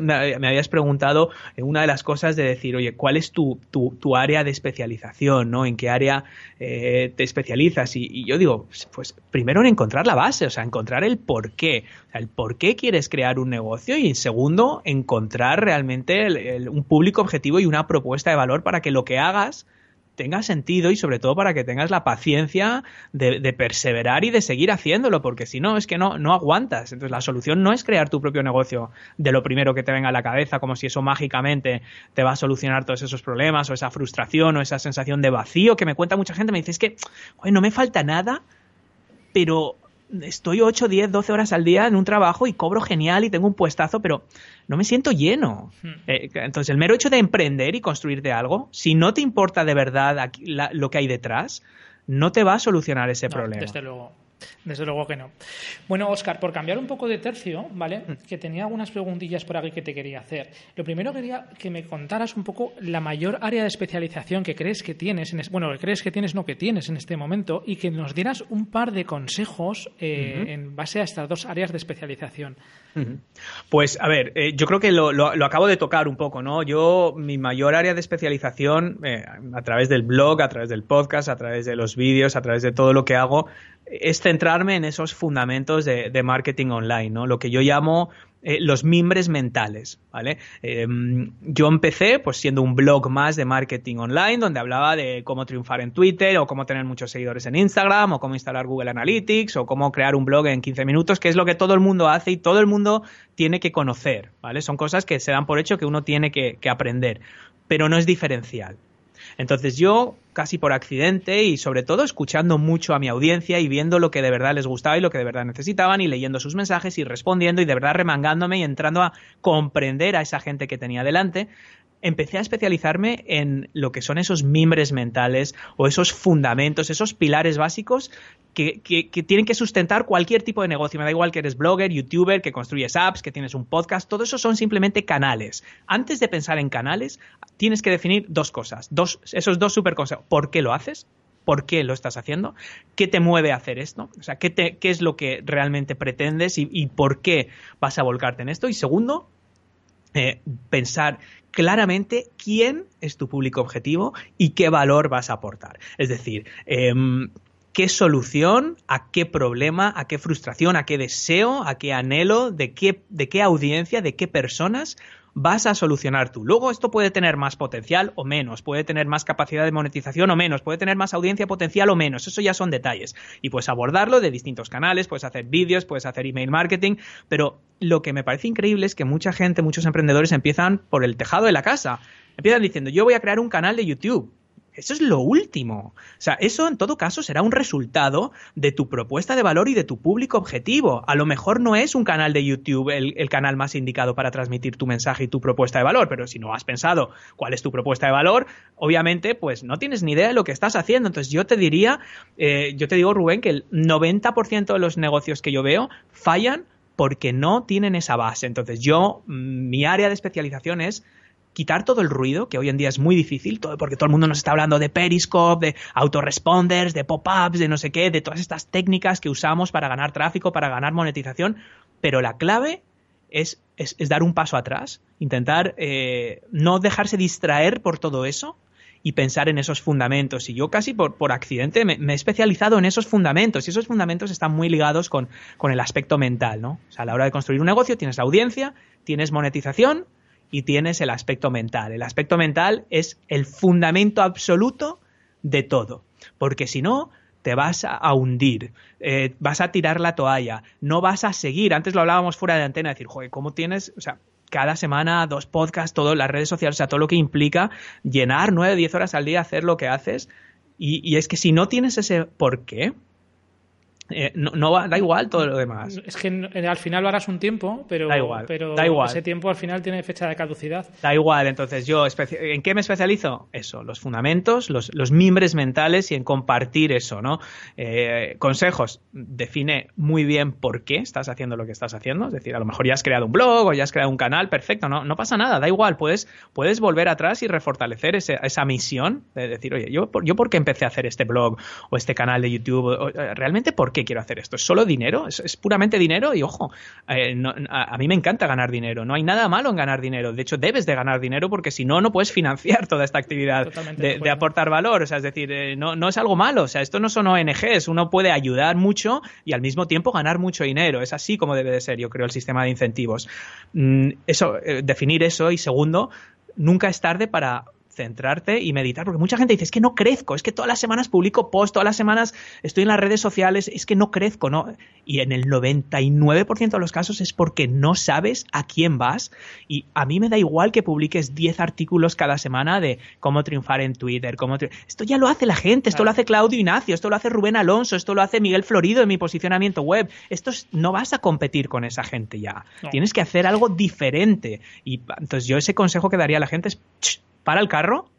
me habías preguntado una de las cosas de decir, oye, ¿cuál es tu, tu, área de especialización? ¿no? ¿En qué área eh, te especializas? Y, yo digo, pues primero en encontrar la base, o sea, encontrar el por qué el por qué quieres crear un negocio y segundo, encontrar realmente un público objetivo y una propuesta de valor para que lo que hagas tenga sentido y sobre todo para que tengas la paciencia de, perseverar y de seguir haciéndolo, porque si no, es que no, no aguantas. Entonces la solución no es crear tu propio negocio de lo primero que te venga a la cabeza, como si eso mágicamente te va a solucionar todos esos problemas o esa frustración o esa sensación de vacío que me cuenta mucha gente. Me dice, es que, no me falta nada, pero estoy 8, 10, 12 horas al día en un trabajo y cobro genial y tengo un puestazo, pero no me siento lleno. Hmm. Eh, entonces, el mero hecho de emprender y construirte algo, si no te importa de verdad lo que hay detrás, no te va a solucionar ese problema. Desde luego. Desde luego que no. Bueno, Oscar, por cambiar un poco de tercio, ¿vale? Mm. Que tenía algunas preguntillas por aquí que te quería hacer. Lo primero quería que me contaras un poco la mayor área de especialización que crees que tienes, en bueno, que crees que tienes, no que tienes en este momento, y que nos dieras un par de consejos eh, en base a estas dos áreas de especialización. Pues, a ver, eh, yo creo que lo, acabo de tocar un poco, ¿no? Yo, mi mayor área de especialización, eh, a través del blog, a través del podcast, a través de los vídeos, a través de todo lo que hago, es centrarme en esos fundamentos de, marketing online, ¿no? Lo que yo llamo eh, los mimbres mentales, ¿vale? Em, yo empecé pues siendo un blog más de marketing online donde hablaba de cómo triunfar en Twitter o cómo tener muchos seguidores en Instagram o cómo instalar Google Analytics o cómo crear un blog en 15 minutos, que es lo que todo el mundo hace y todo el mundo tiene que conocer, ¿vale? Son cosas que se dan por hecho que uno tiene que aprender, pero no es diferencial. Entonces yo, casi por accidente y sobre todo escuchando mucho a mi audiencia y viendo lo que de verdad les gustaba y lo que de verdad necesitaban y leyendo sus mensajes y respondiendo y de verdad remangándome y entrando a comprender a esa gente que tenía delante, empecé a especializarme en lo que son esos mimbres mentales o esos fundamentos, esos pilares básicos que, tienen que sustentar cualquier tipo de negocio. Me da igual que eres blogger, youtuber, que construyes apps, que tienes un podcast, todo eso son simplemente canales. Antes de pensar en canales, tienes que definir dos cosas, dos, esos dos super consejos. ¿Por qué lo haces? ¿Por qué lo estás haciendo? ¿Qué te mueve a hacer esto? O sea, ¿qué, es lo que realmente pretendes y, y por qué vas a volcarte en esto? Y segundo, eh, pensar claramente quién es tu público objetivo y qué valor vas a aportar. Es decir, em, qué solución, a qué problema, a qué frustración, a qué deseo, a qué anhelo, de qué, de qué audiencia, de qué personas vas a solucionar tú. Luego esto puede tener más potencial o menos, puede tener más capacidad de monetización o menos, puede tener más audiencia potencial o menos, eso ya son detalles. Y puedes abordarlo de distintos canales, puedes hacer vídeos, puedes hacer email marketing, pero lo que me parece increíble es que mucha gente, muchos emprendedores empiezan por el tejado de la casa. Empiezan diciendo, yo voy a crear un canal de YouTube. Eso es lo último. O sea, eso en todo caso será un resultado de tu propuesta de valor y de tu público objetivo. A lo mejor no es un canal de YouTube el, canal más indicado para transmitir tu mensaje y tu propuesta de valor, pero si no has pensado cuál es tu propuesta de valor, obviamente pues no tienes ni idea de lo que estás haciendo. Entonces yo te diría, eh, yo te digo Rubén, que el 90% de los negocios que yo veo fallan porque no tienen esa base. Entonces yo, mm, mi área de especialización es quitar todo el ruido, que hoy en día es muy difícil, todo, porque todo el mundo nos está hablando de Periscope, de autoresponders, de pop-ups, de no sé qué, de todas estas técnicas que usamos para ganar tráfico, para ganar monetización, pero la clave es, es, dar un paso atrás, intentar eh, no dejarse distraer por todo eso y pensar en esos fundamentos. Y yo casi por, por accidente me, he especializado en esos fundamentos y esos fundamentos están muy ligados con, con el aspecto mental, ¿no? O sea, a la hora de construir un negocio tienes la audiencia, tienes monetización, y tienes el aspecto mental. El aspecto mental es el fundamento absoluto de todo, porque si no, te vas a hundir, eh, vas a tirar la toalla, no vas a seguir. Antes lo hablábamos fuera de antena, decir, joder, ¿cómo tienes? O sea, cada semana dos podcasts, todo, las redes sociales, o sea, todo lo que implica llenar nueve, diez horas al día, hacer lo que haces. Y, y es que si no tienes ese por qué, eh, no, va, da igual todo lo demás. Es que al final lo harás un tiempo, pero, da igual, pero da igual. ese tiempo al final tiene fecha de caducidad. Da igual, entonces yo, ¿en qué me especializo? Eso, los fundamentos, los, los mimbres mentales y en compartir eso, ¿no? Eh, consejos, define muy bien por qué estás haciendo lo que estás haciendo, es decir, a lo mejor ya has creado un blog o ya has creado un canal, perfecto, no, no pasa nada, da igual, puedes, puedes volver atrás y refortalecer esa misión de decir, oye, yo, yo por qué empecé a hacer este blog o este canal de YouTube, realmente por qué quiero hacer esto? ¿Es solo dinero? ¿Es, puramente dinero? Y ojo, eh, a, mí me encanta ganar dinero. No hay nada malo en ganar dinero. De hecho, debes de ganar dinero porque si no, no puedes financiar toda esta actividad de, aportar valor. O sea, es decir, eh, no, no, es algo malo. O sea, esto no son ONGs. Uno puede ayudar mucho y al mismo tiempo ganar mucho dinero. Es así como debe de ser, yo creo, el sistema de incentivos. Mm, eso, eh, definir eso. Y segundo, nunca es tarde para centrarte y meditar, porque mucha gente dice, es que no crezco, es que todas las semanas publico post, todas las semanas estoy en las redes sociales, es que no crezco, ¿no? Y en el 99% de los casos es porque no sabes a quién vas y a mí me da igual que publiques 10 artículos cada semana de cómo triunfar en Twitter, cómo esto ya lo hace la gente, esto lo hace Claudio Ignacio, esto lo hace Rubén Alonso, esto lo hace Miguel Florido en mi posicionamiento web, esto no vas a competir con esa gente ya, tienes que hacer algo diferente. Y entonces yo ese consejo que daría a la gente es para el carro,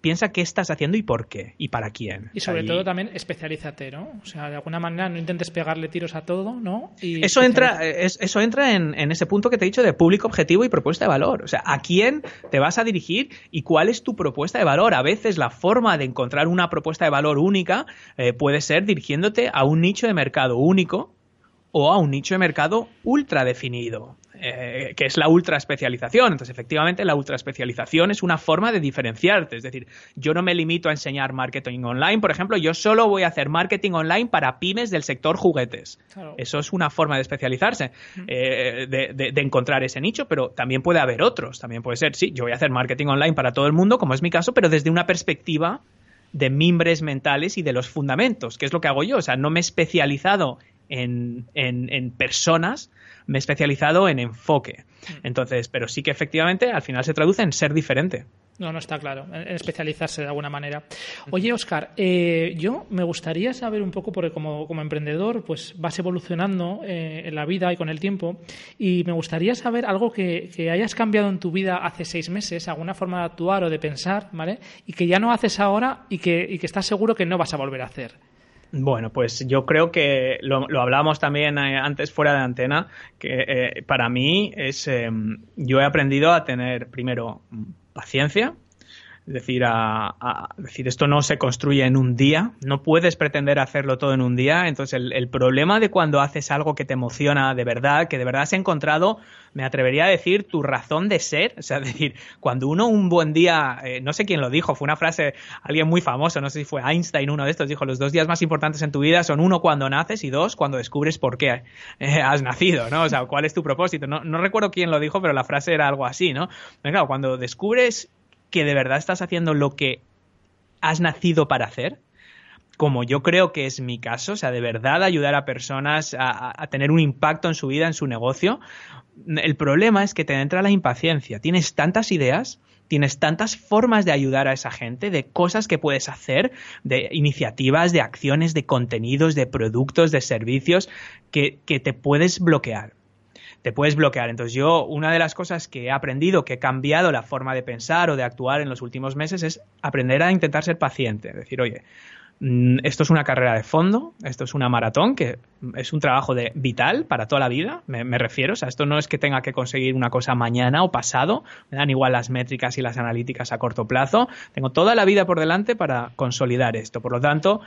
piensa qué estás haciendo y por qué y para quién. Y sobre todo también especialízate, ¿no? O sea, de alguna manera no intentes pegarle tiros a todo, ¿no? eso entra, eso entra en, en, ese punto que te he dicho de público objetivo y propuesta de valor. O sea, ¿a quién te vas a dirigir y cuál es tu propuesta de valor? A veces la forma de encontrar una propuesta de valor única eh, puede ser dirigiéndote a un nicho de mercado único o a un nicho de mercado ultra definido. Eh, que es la ultra especialización. Entonces, efectivamente, la ultra especialización es una forma de diferenciarte. Es decir, yo no me limito a enseñar marketing online, por ejemplo, yo solo voy a hacer marketing online para pymes del sector juguetes. Eso es una forma de especializarse, eh, de, encontrar ese nicho, pero también puede haber otros. También puede ser, sí, yo voy a hacer marketing online para todo el mundo, como es mi caso, pero desde una perspectiva de mimbres mentales y de los fundamentos, que es lo que hago yo. O sea, no me he especializado en, en personas, me he especializado en enfoque. Mm. Entonces, pero sí que efectivamente al final se traduce en ser diferente. No, no está claro, en especializarse de alguna manera. Oye, Oscar, eh, yo me gustaría saber un poco, porque como, como emprendedor, pues vas evolucionando eh, en la vida y con el tiempo, y me gustaría saber algo que, que, hayas cambiado en tu vida hace seis meses, alguna forma de actuar o de pensar, ¿vale? Y que ya no haces ahora y que, y que estás seguro que no vas a volver a hacer. Bueno, pues yo creo que lo, lo hablábamos también eh, antes fuera de antena, que eh, para mí es, em, yo he aprendido a tener primero paciencia, es decir, a, decir, esto no se construye en un día, no puedes pretender hacerlo todo en un día. Entonces, el, problema de cuando haces algo que te emociona de verdad, que de verdad has encontrado, me atrevería a decir, tu razón de ser. O sea, decir, cuando uno un buen día, eh, no sé quién lo dijo, fue una frase, alguien muy famoso, no sé si fue Einstein, uno de estos, dijo, los dos días más importantes en tu vida son uno cuando naces y dos cuando descubres por qué eh, has nacido, ¿no? O sea, cuál es tu propósito. No, no recuerdo quién lo dijo, pero la frase era algo así, ¿no? Pero claro, cuando descubres que de verdad estás haciendo lo que has nacido para hacer, como yo creo que es mi caso, o sea, de verdad ayudar a personas a, tener un impacto en su vida, en su negocio, el problema es que te entra la impaciencia. Tienes tantas ideas, tienes tantas formas de ayudar a esa gente, de cosas que puedes hacer, de iniciativas, de acciones, de contenidos, de productos, de servicios, que, te puedes bloquear te puedes bloquear. Entonces yo, una de las cosas que he aprendido, que he cambiado la forma de pensar o de actuar en los últimos meses es aprender a intentar ser paciente. Decir, oye, mm, esto es una carrera de fondo, esto es una maratón, que es un trabajo de vital para toda la vida, me, me, refiero. O sea, esto no es que tenga que conseguir una cosa mañana o pasado, me dan igual las métricas y las analíticas a corto plazo. Tengo toda la vida por delante para consolidar esto. Por lo tanto,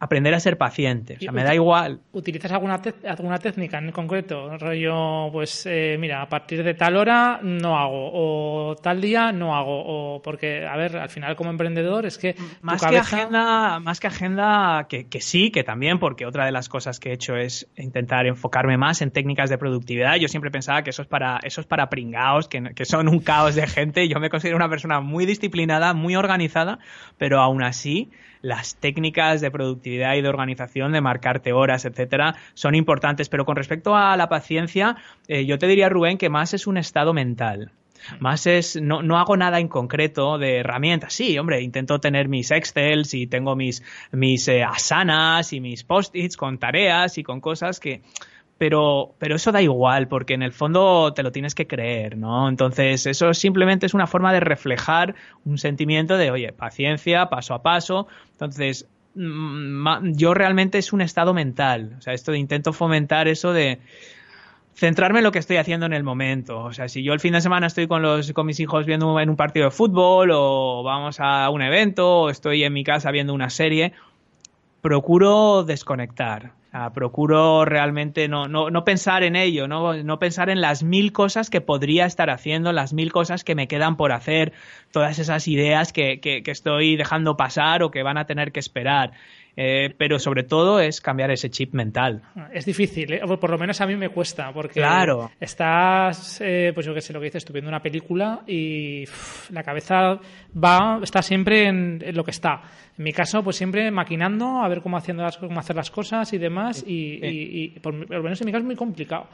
aprender a ser paciente. O sea, me da igual. ¿Utilizas alguna, alguna técnica en concreto? Rollo, pues eh, mira, a partir de tal hora no hago, o tal día no hago, o porque, a ver, al final como emprendedor es que. Más que agenda, más que agenda, que, que, sí, que también, porque otra de las cosas que he hecho es intentar enfocarme más en técnicas de productividad. Yo siempre pensaba que eso es para, eso es para pringaos, que, que son un caos de gente. Yo me considero una persona muy disciplinada, muy organizada, pero aún así las técnicas de productividad y de organización, de marcarte horas, etcétera, son importantes. Pero con respecto a la paciencia, eh, yo te diría, Rubén, que más es un estado mental. Más es, no, no, hago nada en concreto de herramientas. Sí, hombre, intento tener mis Excels y tengo mis, mis eh, asanas y mis post-its con tareas y con cosas que, pero, pero eso da igual, porque en el fondo te lo tienes que creer, ¿no? Entonces, eso simplemente es una forma de reflejar un sentimiento de, oye, paciencia, paso a paso. Entonces, yo realmente es un estado mental. O sea, esto de intento fomentar eso de centrarme en lo que estoy haciendo en el momento. O sea, si yo el fin de semana estoy con los con mis hijos viendo en un partido de fútbol o vamos a un evento o estoy en mi casa viendo una serie, procuro desconectar procuro realmente no, no, no, pensar en ello, no, no pensar en las mil cosas que podría estar haciendo, las mil cosas que me quedan por hacer, todas esas ideas que, que, que estoy dejando pasar o que van a tener que esperar. Eh, pero sobre todo es cambiar ese chip mental. Es difícil, ¿eh? por lo menos a mí me cuesta, porque claro. estás, eh, pues yo qué sé lo que dices, tú viendo una película y la cabeza va, está siempre en, lo que está. En mi caso, pues siempre maquinando a ver cómo, haciendo las, cómo hacer las cosas y demás, y, por, lo menos en mi caso es muy complicado.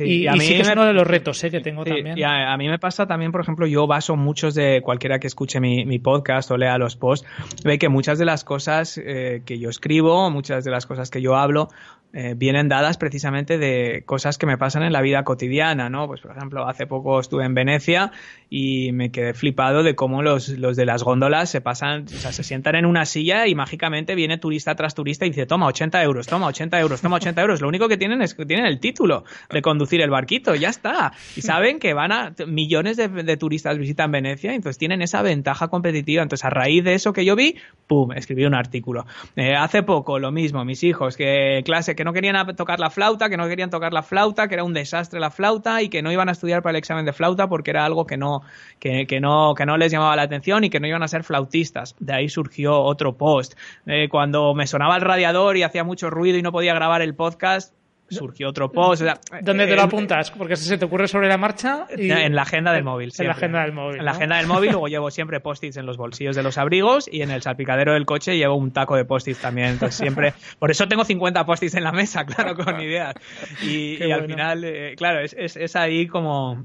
y, a mí sí que es uno de los retos que tengo también. Y a, mí me pasa también, por ejemplo, yo baso muchos de cualquiera que escuche mi, mi podcast o lea los posts, ve que muchas de las cosas que yo escribo, muchas de las cosas que yo hablo, eh, vienen dadas precisamente de cosas que me pasan en la vida cotidiana, ¿no? Pues, por ejemplo, hace poco estuve en Venecia y me quedé flipado de cómo los, los de las góndolas se pasan, o sea, se sientan en una silla y mágicamente viene turista tras turista y dice, toma 80 euros, toma 80 euros, toma 80 euros. Lo único que tienen es que tienen el título de conducir el barquito, ya está. Y saben que van a, millones de, turistas visitan Venecia, y entonces tienen esa ventaja competitiva. Entonces, a raíz de eso que yo vi, pum, escribí un artículo. Eh, hace poco, lo mismo, mis hijos, que clase, que no querían tocar la flauta, que no querían tocar la flauta, que era un desastre la flauta y que no iban a estudiar para el examen de flauta porque era algo que no, que, no, que no les llamaba la atención y que no iban a ser flautistas. De ahí surgió otro post. Eh, cuando me sonaba el radiador y hacía mucho ruido y no podía grabar el podcast, surgió otro post. ¿Dónde te lo apuntas? Porque si se te ocurre sobre la marcha. En la agenda del móvil. En la agenda del móvil. En la agenda del móvil, luego [laughs] llevo siempre post-its en los bolsillos de los abrigos y en el salpicadero del coche llevo un taco de post-its también. Entonces siempre. Por eso tengo 50 post-its en la mesa, [laughs] claro, con ideas. Y, al final, eh, claro, es, es, ahí como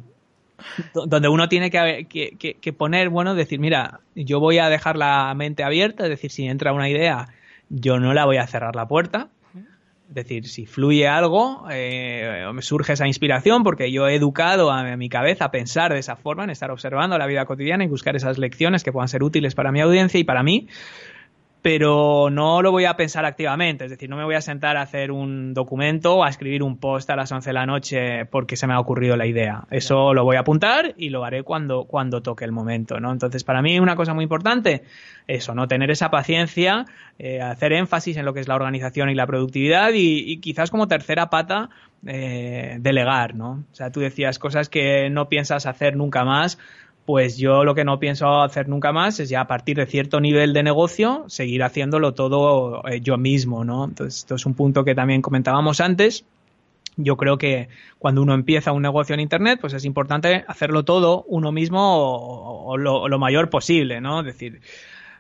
donde uno tiene que, que, que, poner, bueno, decir, mira, yo voy a dejar la mente abierta, es decir, si entra una idea, yo no la voy a cerrar la puerta, es decir, si fluye algo, eh, me surge esa inspiración porque yo he educado a, mi cabeza a pensar de esa forma, en estar observando la vida cotidiana y buscar esas lecciones que puedan ser útiles para mi audiencia y para mí pero no lo voy a pensar activamente, es decir, no me voy a sentar a hacer un documento o a escribir un post a las 11 de la noche porque se me ha ocurrido la idea. Eso lo voy a apuntar y lo haré cuando, cuando toque el momento, ¿no? Entonces, para mí una cosa muy importante, eso, ¿no? Tener esa paciencia, eh, hacer énfasis en lo que es la organización y la productividad y, quizás como tercera pata, eh, delegar, ¿no? O sea, tú decías cosas que no piensas hacer nunca más, pues yo lo que no pienso hacer nunca más es ya a partir de cierto nivel de negocio seguir haciéndolo todo eh, yo mismo, ¿no? Entonces, esto es un punto que también comentábamos antes. Yo creo que cuando uno empieza un negocio en Internet, pues es importante hacerlo todo uno mismo o, lo, lo, mayor posible, ¿no? Es decir,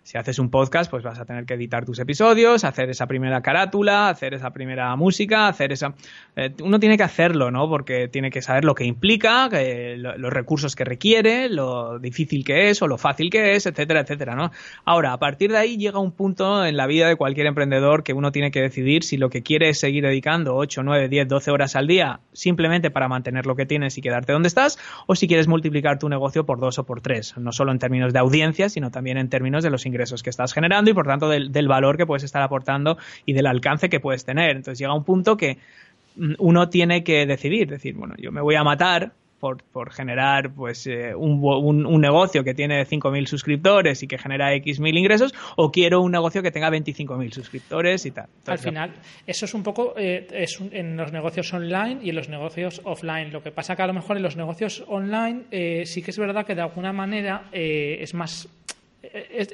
si haces un podcast, pues vas a tener que editar tus episodios, hacer esa primera carátula, hacer esa primera música, hacer esa... Eh, uno tiene que hacerlo, ¿no? Porque tiene que saber lo que implica, los recursos que requiere, lo difícil que es o lo fácil que es, etcétera, etcétera, ¿no? Ahora, a partir de ahí llega un punto en la vida de cualquier emprendedor que uno tiene que decidir si lo que quiere es seguir dedicando 8, 9, 10, 12 horas al día simplemente para mantener lo que tienes y quedarte donde estás, o si quieres multiplicar tu negocio por dos o por tres, no solo en términos de audiencia, sino también en términos de los ingresos ingresos que estás generando y por tanto del, del valor que puedes estar aportando y del alcance que puedes tener. Entonces llega un punto que mm, uno tiene que decidir, decir, bueno, yo me voy a matar por, por generar pues eh, un, un, un, negocio que tiene 5.000 suscriptores y que genera X mil ingresos o quiero un negocio que tenga 25.000 suscriptores y tal. Entonces, Al final, eso es un poco eh, es un, en los negocios online y en los negocios offline. Lo que pasa que a lo mejor en los negocios online eh, sí que es verdad que de alguna manera eh, es más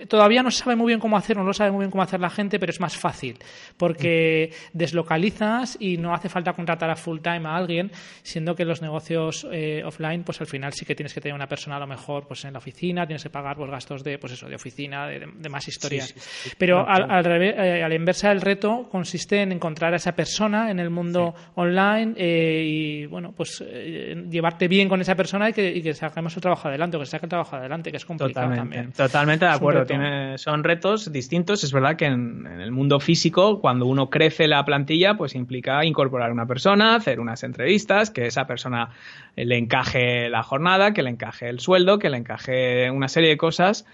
todavía no se sabe muy bien cómo hacer, no lo sabe muy bien cómo hacer la gente, pero es más fácil porque deslocalizas y no hace falta contratar a full time a alguien, siendo que los negocios eh, offline, pues al final sí que tienes que tener una persona a lo mejor pues en la oficina, tienes que pagar los gastos de, pues eso, de oficina, de, de más historias. Sí, sí, sí. Pero al, al, revés, eh, a la inversa el reto consiste en encontrar a esa persona en el mundo online eh, y bueno, pues eh, llevarte bien con esa persona y que, y que saquemos el trabajo adelante, o que se saque el trabajo adelante, que es complicado totalmente, también. Totalmente de acuerdo, tiene, son retos distintos. Es verdad que en, en, el mundo físico, cuando uno crece la plantilla, pues implica incorporar una persona, hacer unas entrevistas, que esa persona le encaje la jornada, que le encaje el sueldo, que le encaje una serie de cosas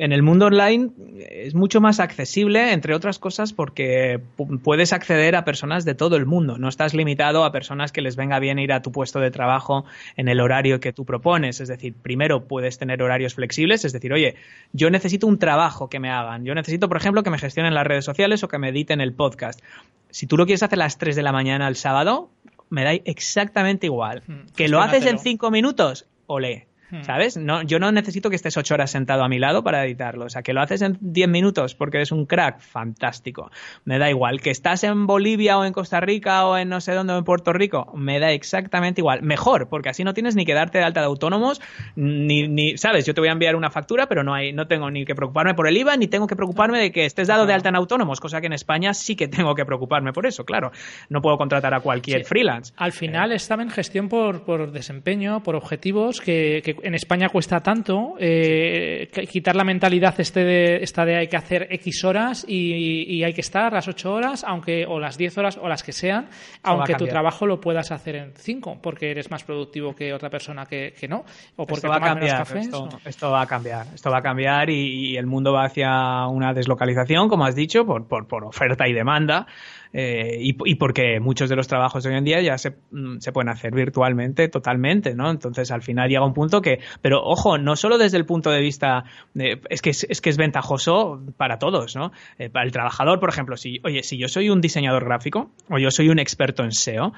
en el mundo online es mucho más accesible, entre otras cosas, porque puedes acceder a personas de todo el mundo. No estás limitado a personas que les venga bien ir a tu puesto de trabajo en el horario que tú propones. Es decir, primero puedes tener horarios flexibles, es decir, oye, yo necesito un trabajo que me hagan. Yo necesito, por ejemplo, que me gestionen las redes sociales o que me editen el podcast. Si tú lo quieres hacer a las 3 de la mañana el sábado, me da exactamente igual. Mm, que lo haces en 5 minutos, olé ¿Sabes? No, yo no necesito que estés ocho horas sentado a mi lado para editarlo. O sea, que lo haces en diez minutos porque eres un crack, fantástico. Me da igual. Que estás en Bolivia o en Costa Rica o en no sé dónde o en Puerto Rico, me da exactamente igual. Mejor, porque así no tienes ni que darte de alta de autónomos, ni, ni ¿sabes? Yo te voy a enviar una factura, pero no hay, no tengo ni que preocuparme por el IVA, ni tengo que preocuparme de que estés dado de alta en autónomos, cosa que en España sí que tengo que preocuparme por eso, claro. No puedo contratar a cualquier sí. freelance. Al final eh. está en gestión por, por desempeño, por objetivos, que, que en España cuesta tanto eh, quitar la mentalidad este de, esta de hay que hacer X horas y, y hay que estar las 8 horas, aunque o las 10 horas o las que sean, aunque tu trabajo lo puedas hacer en 5, porque eres más productivo que otra persona que, que no, o porque esto va a cambiar, cafés, esto, esto, va a cambiar, esto va a cambiar y, y, el mundo va hacia una deslocalización, como has dicho, por, por, por oferta y demanda eh, y, y, porque muchos de los trabajos de hoy en día ya se, mm, se, pueden hacer virtualmente totalmente, ¿no? Entonces al final llega un punto que, pero ojo, no solo desde el punto de vista, de, es, que es, es, que es ventajoso para todos, ¿no? Eh, para el trabajador, por ejemplo, si, oye, si yo soy un diseñador gráfico o yo soy un experto en SEO,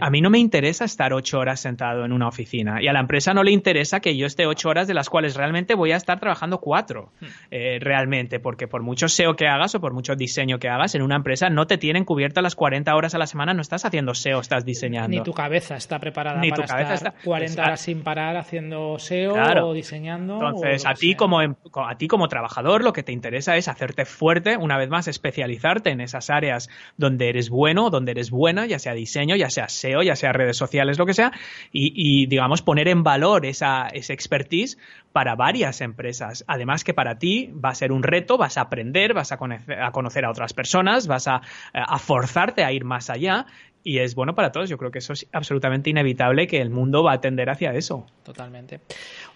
a mí no me interesa estar ocho horas sentado en una oficina y a la empresa no le interesa que yo esté ocho horas de las cuales realmente voy a estar trabajando cuatro, hmm. eh, realmente, porque por mucho SEO que hagas o por mucho diseño que hagas en una empresa no te tienen cubiertas las 40 horas a la semana, no estás haciendo SEO, estás diseñando. Ni tu cabeza está preparada Ni para tu cabeza estar está... 40 horas sin parar haciendo SEO claro. o diseñando. Entonces, o a ti, como, em, a ti como trabajador lo que te interesa es hacerte fuerte, una vez más, especializarte en esas áreas donde eres bueno, donde eres buena, ya sea diseño, ya sea SEO, ya sea redes sociales, lo que sea, y, y digamos, poner en valor esa, esa expertise para varias empresas. Además que para ti va a ser un reto, vas a aprender, vas a conocer a, otras personas, vas a, a, forzarte a ir más allá y es bueno para todos. Yo creo que eso es absolutamente inevitable que el mundo va a tender hacia eso. Totalmente.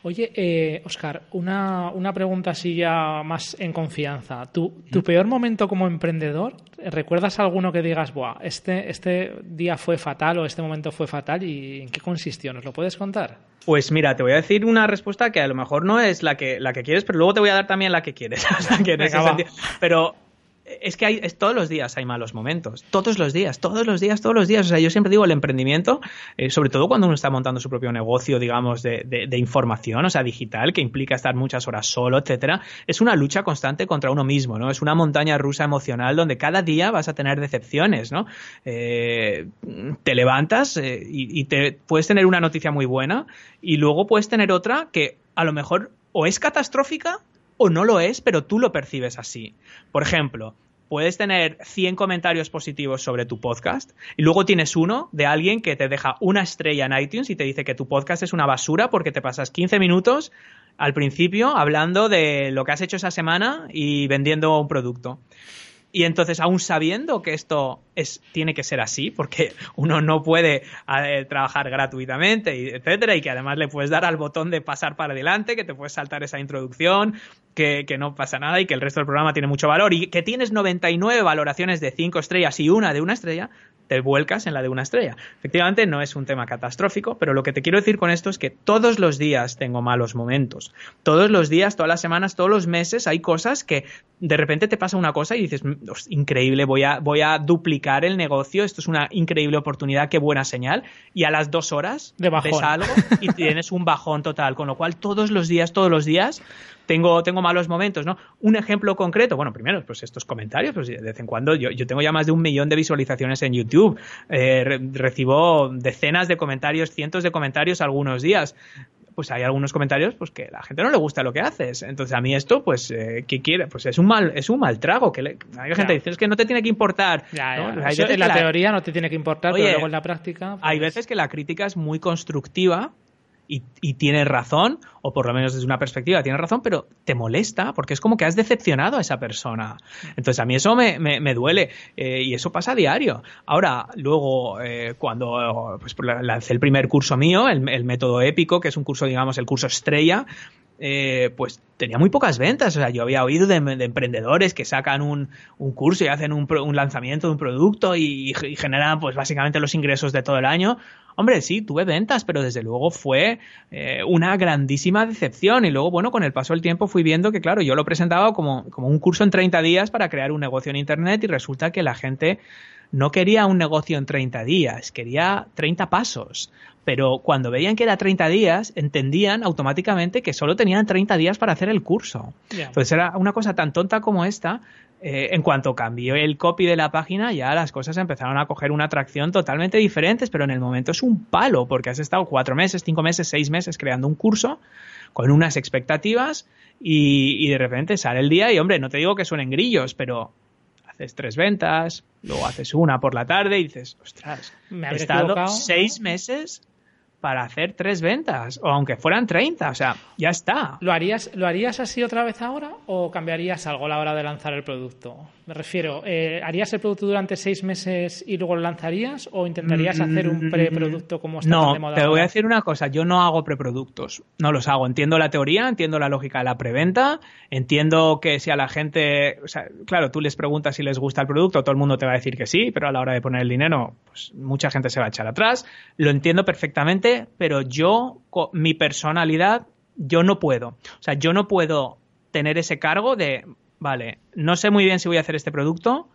Oye, eh, Oscar, una, una, pregunta así ya más en confianza. ¿Tu, tu peor momento como emprendedor? ¿Recuerdas alguno que digas, Buah, este, este día fue fatal o este momento fue fatal y en qué consistió? ¿Nos lo puedes contar? Pues mira, te voy a decir una respuesta que a lo mejor no es la que, la que quieres, pero luego te voy a dar también la que quieres. [laughs] Que en ese sentido, pero es que hay, es, todos los días hay malos momentos. Todos los días, todos los días, todos los días. O sea, yo siempre digo el emprendimiento, eh, sobre todo cuando uno está montando su propio negocio, digamos, de, de, información, o sea, digital, que implica estar muchas horas solo, etcétera, es una lucha constante contra uno mismo, ¿no? Es una montaña rusa emocional donde cada día vas a tener decepciones, ¿no? Eh, te levantas eh, y, y te puedes tener una noticia muy buena y luego puedes tener otra que a lo mejor o es catastrófica o no lo es, pero tú lo percibes así. Por ejemplo, puedes tener 100 comentarios positivos sobre tu podcast y luego tienes uno de alguien que te deja una estrella en iTunes y te dice que tu podcast es una basura porque te pasas 15 minutos al principio hablando de lo que has hecho esa semana y vendiendo un producto. Y entonces, aún sabiendo que esto es, tiene que ser así, porque [laughs] uno no puede eh, trabajar gratuitamente, etcétera, y que además le puedes dar al botón de pasar para adelante, que te puedes saltar esa introducción, que, que, no pasa nada y que el resto del programa tiene mucho valor y que tienes 99 valoraciones de 5 estrellas y una de una estrella, te vuelcas en la de una estrella. Efectivamente, no es un tema catastrófico, pero lo que te quiero decir con esto es que todos los días tengo malos momentos. Todos los días, todas las semanas, todos los meses hay cosas que de repente te pasa una cosa y dices, mm, increíble, voy a, voy a duplicar el negocio, esto es una increíble oportunidad, qué buena señal. Y a las dos horas de ves algo y tienes un bajón total. Con lo cual, todos los días, todos los días, tengo, tengo malos momentos, ¿no? Un ejemplo concreto, bueno, primero, pues estos comentarios, pues de vez en cuando, yo, yo tengo ya más de un millón de visualizaciones en YouTube, eh, recibo decenas de comentarios, cientos de comentarios algunos días pues hay algunos comentarios pues que a la gente no le gusta lo que haces. Entonces a mí esto, pues, eh, ¿qué quiere? Pues es un mal, es un mal trago. Que hay gente que dice, es que no te tiene que importar. en la, teoría no te tiene que importar, pero luego en la práctica... Hay pues veces que la crítica es muy constructiva y, y tienes razón, o por lo menos desde una perspectiva tienes razón, pero te molesta porque es como que has decepcionado a esa persona. Entonces a mí eso me, me, duele eh, y eso pasa a diario. Ahora, luego, eh, cuando pues, lancé el primer curso mío, el, el método épico, que es un curso, digamos, el curso estrella, eh, pues tenía muy pocas ventas. O sea, yo había oído de, emprendedores que sacan un, curso y hacen un, lanzamiento de un producto y, generan, pues básicamente los ingresos de todo el año. Hombre, sí, tuve ventas, pero desde luego fue eh, una grandísima decepción. Y luego, bueno, con el paso del tiempo fui viendo que, claro, yo lo presentaba como, como un curso en 30 días para crear un negocio en Internet y resulta que la gente no quería un negocio en 30 días, quería 30 pasos. Pero cuando veían que era 30 días, entendían automáticamente que solo tenían 30 días para hacer el curso. Entonces era una cosa tan tonta como esta. Eh, en cuanto cambió el copy de la página, ya las cosas empezaron a coger una atracción totalmente diferentes, pero en el momento es un palo, porque has estado cuatro meses, cinco meses, seis meses creando un curso con unas expectativas y, y de repente sale el día y, hombre, no te digo que suenen grillos, pero haces tres ventas, luego haces una por la tarde y dices, ostras, me he estado seis meses para hacer tres ventas, o aunque fueran 30, o sea, ya está. ¿Lo harías, ¿Lo harías así otra vez ahora o cambiarías algo a la hora de lanzar el producto? Me refiero, eh, ¿harías el producto durante seis meses y luego lo lanzarías o intentarías hacer un preproducto como está no, de moda? Te voy a decir una cosa, yo no hago preproductos, no los hago. Entiendo la teoría, entiendo la lógica de la preventa, entiendo que si a la gente, o sea, claro, tú les preguntas si les gusta el producto, todo el mundo te va a decir que sí, pero a la hora de poner el dinero, pues mucha gente se va a echar atrás. Lo entiendo perfectamente, pero yo, mi personalidad, yo no puedo. O sea, yo no puedo tener ese cargo de vale, no sé muy bien si voy a hacer este producto,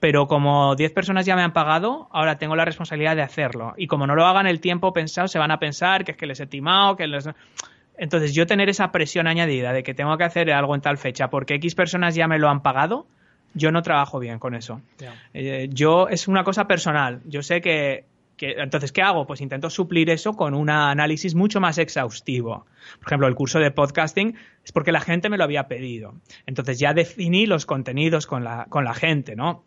pero como 10 personas ya me han pagado, ahora tengo la responsabilidad de hacerlo. Y como no lo hagan el tiempo pensado, se van a pensar que es que les he timado, que les... Entonces yo tener esa presión añadida de que tengo que hacer algo en tal fecha porque X personas ya me lo han pagado, yo no trabajo bien con eso. Eh, yo es una cosa personal. Yo sé que entonces, ¿qué hago? Pues intento suplir eso con un análisis mucho más exhaustivo. Por ejemplo, el curso de podcasting es porque la gente me lo había pedido. Entonces ya definí los contenidos con la, con la gente, ¿no?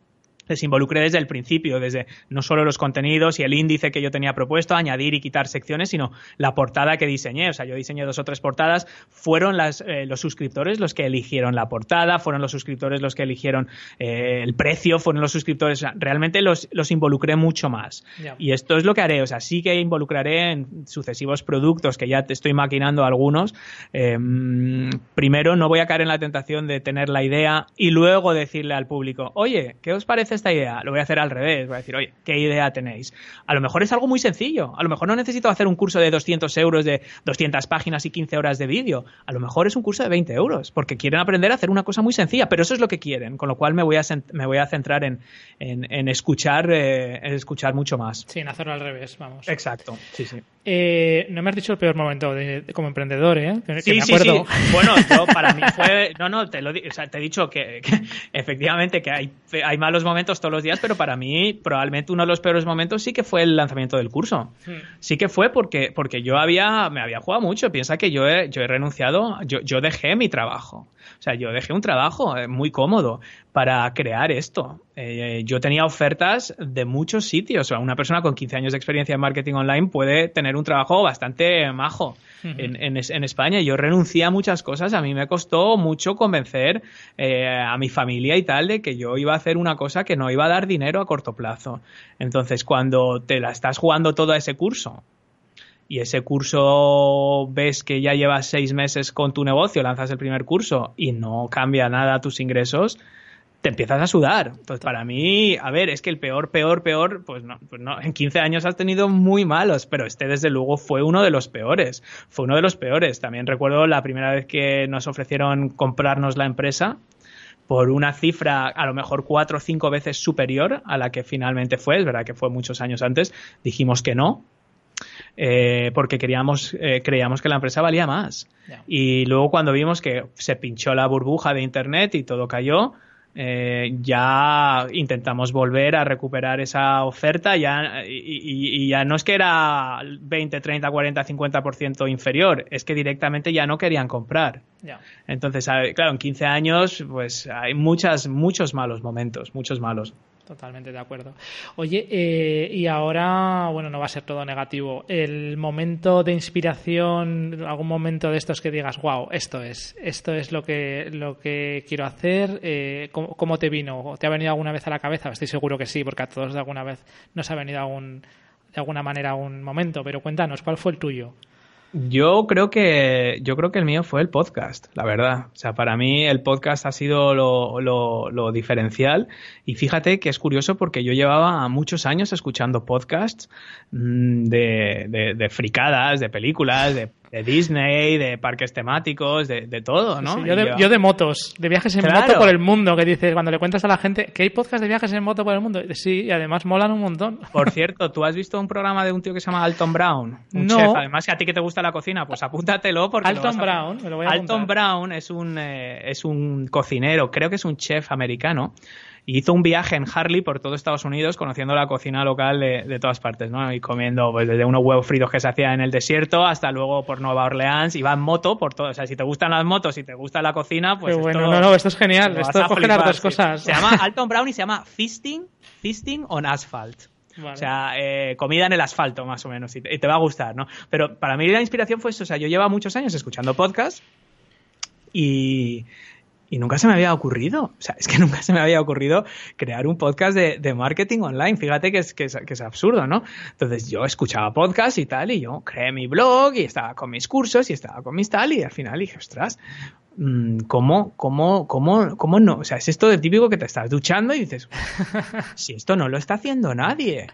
Les involucré desde el principio, desde no solo los contenidos y el índice que yo tenía propuesto, añadir y quitar secciones, sino la portada que diseñé. O sea, yo diseñé dos o tres portadas, fueron las, eh, los suscriptores los que eligieron la portada, fueron los suscriptores los que eligieron eh, el precio, fueron los suscriptores, realmente los, los involucré mucho más. Y esto es lo que haré, o sea, sí que involucraré en sucesivos productos, que ya te estoy maquinando algunos. Em, primero, no voy a caer en la tentación de tener la idea y luego decirle al público, oye, ¿qué os parece esta idea? Lo voy a hacer al revés. Voy a decir, oye, ¿qué idea tenéis? A lo mejor es algo muy sencillo. A lo mejor no necesito hacer un curso de 200 euros de 200 páginas y 15 horas de vídeo. A lo mejor es un curso de 20 euros, porque quieren aprender a hacer una cosa muy sencilla, pero eso es lo que quieren, con lo cual me voy a, me voy a centrar en, en, escuchar, eh, en escuchar mucho más. Sí, en hacerlo al revés, vamos. Exacto, sí, sí. Eh, no me has dicho el peor momento de, como emprendedor, ¿eh? sí, sí, sí. Bueno, [laughs] yo, para mí fue. No, no, te, lo, o sea, te he dicho que, [laughs] efectivamente que hay, hay malos momentos todos los días, pero para mí probablemente uno de los peores momentos sí que fue el lanzamiento del curso. Hmm. Sí que fue porque, porque yo había, me había jugado mucho. Piensa que yo he, yo he renunciado, yo, yo dejé mi trabajo. O sea, yo dejé un trabajo eh, muy cómodo para crear esto. Eh, yo tenía ofertas de muchos sitios. O sea, una persona con 15 años de experiencia en marketing online puede tener un trabajo bastante majo en, en, España. Yo renuncié a muchas cosas. A mí me costó mucho convencer eh, a mi familia y tal de que yo iba a hacer una cosa que no iba a dar dinero a corto plazo. Entonces, cuando te la estás jugando todo a ese curso y ese curso ves que ya llevas seis meses con tu negocio, lanzas el primer curso y no cambia nada tus ingresos, te empiezas a sudar. Entonces, para mí, a ver, es que el peor, peor, peor, pues no, pues no, en 15 años has tenido muy malos, pero este desde luego fue uno de los peores. Fue uno de los peores. También recuerdo la primera vez que nos ofrecieron comprarnos la empresa por una cifra a lo mejor cuatro o cinco veces superior a la que finalmente fue, es verdad que fue muchos años antes, dijimos que no, eh, porque queríamos, eh, creíamos que la empresa valía más. Y luego cuando vimos que se pinchó la burbuja de Internet y todo cayó, eh, ya intentamos volver a recuperar esa oferta ya, y, ya no es que era 20, 30, 40, 50% inferior, es que directamente ya no querían comprar. Entonces, claro, en 15 años pues hay muchas, muchos malos momentos, muchos malos. Totalmente de acuerdo. Oye, eh, y ahora, bueno, no va a ser todo negativo. El momento de inspiración, algún momento de estos que digas, wow, esto es, esto es lo que, lo que quiero hacer. Eh, ¿cómo, te vino? ¿Te ha venido alguna vez a la cabeza? Estoy seguro que sí, porque a todos de alguna vez nos ha venido algún, de alguna manera un momento. Pero cuéntanos, ¿cuál fue el tuyo? Yo creo que yo creo que el mío fue el podcast, la verdad. O sea, para mí el podcast ha sido lo, lo, diferencial. Y fíjate que es curioso porque yo llevaba muchos años escuchando podcasts mm, de, de, de fricadas, de películas, de de Disney, de parques temáticos, de, todo, ¿no? yo, de, motos, de viajes en moto por el mundo, que dices, cuando le cuentas a la gente que hay podcast de viajes en moto por el mundo, sí, y además molan un montón. Por [laughs] cierto, ¿tú has visto un programa de un tío que se llama Alton Brown? Un no. chef, además que a ti que te gusta la cocina, pues apúntatelo porque... Alton Brown, me lo voy a Alton Brown es un, eh, es un cocinero, creo que es un chef americano, hizo un viaje en Harley por todo Estados Unidos conociendo la cocina local de, todas partes, ¿no? Y comiendo pues, desde unos huevos fritos que se hacía en el desierto hasta luego por Nueva Orleans y va en moto por todo. O sea, si te gustan las motos y te gusta la cocina, pues. bueno, no, no, esto es genial. Esto es coger las dos cosas. Se llama [laughs] Alton Brown y se llama Feasting, Feasting on Asphalt. O sea, eh, comida en el asfalto, más o menos, y te, y te, va a gustar, ¿no? Pero para mí la inspiración fue eso. O sea, yo llevo muchos años escuchando podcasts y, y nunca se me había ocurrido, o sea, es que [laughs] nunca se me había ocurrido crear un podcast de, marketing online. Fíjate que es, que es, que, es, absurdo, ¿no? Entonces yo escuchaba podcast y tal, y yo creé mi blog y estaba con mis cursos y estaba con mis tal, y al final dije, ostras, ¿cómo, cómo, cómo, cómo no? O sea, es esto de típico que te estás duchando y dices, [laughs] si esto no lo está haciendo nadie.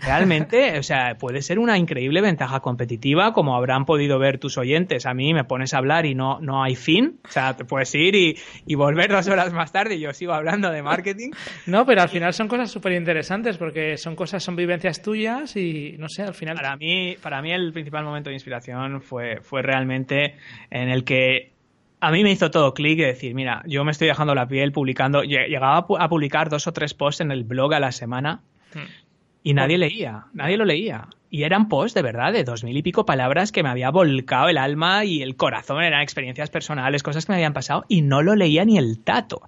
realmente, o sea, puede ser una increíble ventaja competitiva, como habrán podido ver tus oyentes. A mí me pones a hablar y no, no hay fin. O sea, te puedes ir y, y volver dos horas más tarde y yo sigo hablando de marketing. No, pero al final son cosas súper interesantes porque son cosas, son vivencias tuyas y no sé, al final. Para mí, para mí el principal momento de inspiración fue, fue realmente en el que a mí me hizo todo clic de decir, mira, yo me estoy dejando la piel publicando, llegaba a publicar dos o tres posts en el blog a la semana hmm. y nadie leía, nadie lo leía. Y eran posts de verdad de dos mil y pico palabras que me había volcado el alma y el corazón, eran experiencias personales, cosas que me habían pasado y no lo leía ni el tato.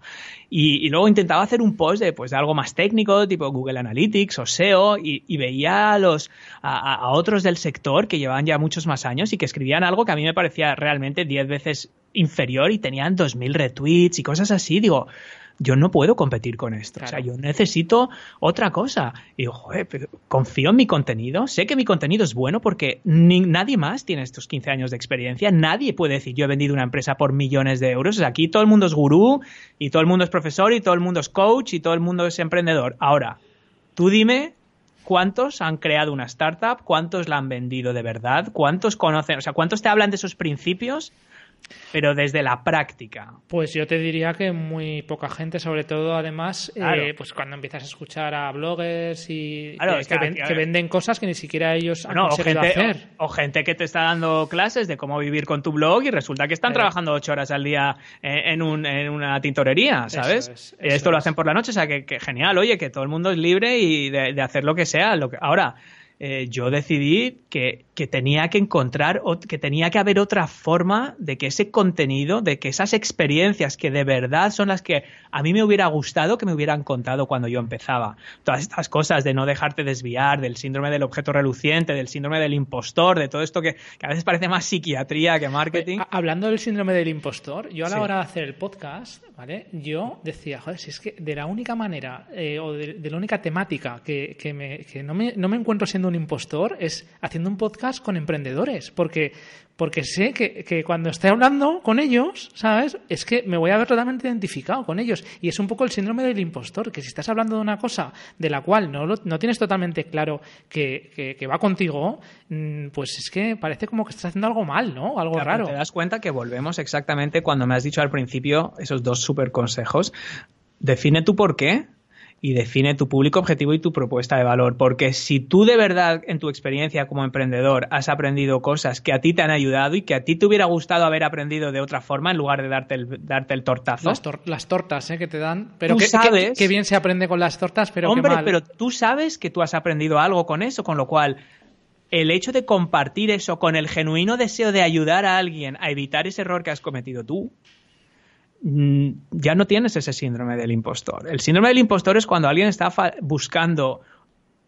Y, luego intentaba hacer un post de, pues, de algo más técnico, tipo Google Analytics o SEO, y, veía a, los, a, a, otros del sector que llevaban ya muchos más años y que escribían algo que a mí me parecía realmente diez veces inferior y tenían dos mil retweets y cosas así. Digo, yo no puedo competir con esto. O sea, yo necesito otra cosa. Y digo, joder, pero confío en mi contenido. Sé que mi contenido es bueno porque nadie más tiene estos 15 años de experiencia. Nadie puede decir, yo he vendido una empresa por millones de euros. aquí todo el mundo es gurú y todo el mundo es profesor y todo el mundo es coach y todo el mundo es emprendedor. Ahora, tú dime cuántos han creado una startup, cuántos la han vendido de verdad, cuántos conocen, o sea, cuántos te hablan de esos principios pero desde la práctica. Pues yo te diría que muy poca gente, sobre todo además, eh, pues cuando empiezas a escuchar a bloggers y que, venden cosas que ni siquiera ellos han conseguido hacer. O, gente que te está dando clases de cómo vivir con tu blog y resulta que están trabajando ocho horas al día en, una tintorería, ¿sabes? Esto lo hacen por la noche, o sea, que, genial, oye, que todo el mundo es libre y de, hacer lo que sea. Lo que, ahora, eh, yo decidí que, tenía que encontrar, que tenía que haber otra forma de que ese contenido, de que esas experiencias que de verdad son las que a mí me hubiera gustado que me hubieran contado cuando yo empezaba. Todas estas cosas de no dejarte desviar, del síndrome del objeto reluciente, del síndrome del impostor, de todo esto que, a veces parece más psiquiatría que marketing. Hablando del síndrome del impostor, yo a la hora de hacer el podcast, ¿vale? Yo decía, joder, si es que de la única manera eh, o de, la única temática que, me, que no, me, no me encuentro siendo un impostor es haciendo un podcast con emprendedores, porque porque sé que, que, cuando esté hablando con ellos, ¿sabes? Es que me voy a ver totalmente identificado con ellos. Y es un poco el síndrome del impostor, que si estás hablando de una cosa de la cual no, no tienes totalmente claro que, que, va contigo, mm, pues es que parece como que estás haciendo algo mal, ¿no? Algo raro. Te das cuenta que volvemos exactamente cuando me has dicho al principio esos dos super consejos. Define tu por qué y define tu público objetivo y tu propuesta de valor. Porque si tú de verdad en tu experiencia como emprendedor has aprendido cosas que a ti te han ayudado y que a ti te hubiera gustado haber aprendido de otra forma en lugar de darte el, darte el tortazo. Las, tortas ¿eh? que te dan. Pero que, sabes, que, bien se aprende con las tortas, pero Hombre, mal. pero tú sabes que tú has aprendido algo con eso, con lo cual el hecho de compartir eso con el genuino deseo de ayudar a alguien a evitar ese error que has cometido tú, ya no tienes ese síndrome del impostor. El síndrome del impostor es cuando alguien está buscando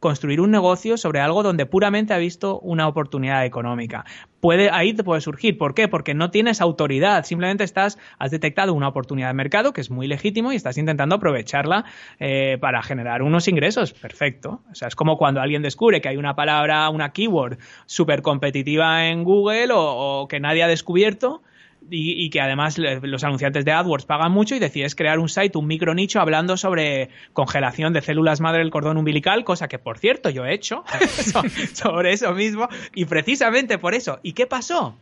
construir un negocio sobre algo donde puramente ha visto una oportunidad económica. Puede, ahí te puede surgir. ¿Por qué? Porque no tienes autoridad. Simplemente estás, has detectado una oportunidad de mercado que es muy legítimo y estás intentando aprovecharla eh, para generar unos ingresos. Perfecto. O sea, es como cuando alguien descubre que hay una palabra, una keyword súper competitiva en Google o que nadie ha descubierto y, que además los anunciantes de AdWords pagan mucho y decides crear un site, un micro nicho hablando sobre congelación de células madre del cordón umbilical, cosa que por cierto yo he hecho [laughs] sobre eso mismo y precisamente por eso. ¿Y qué pasó?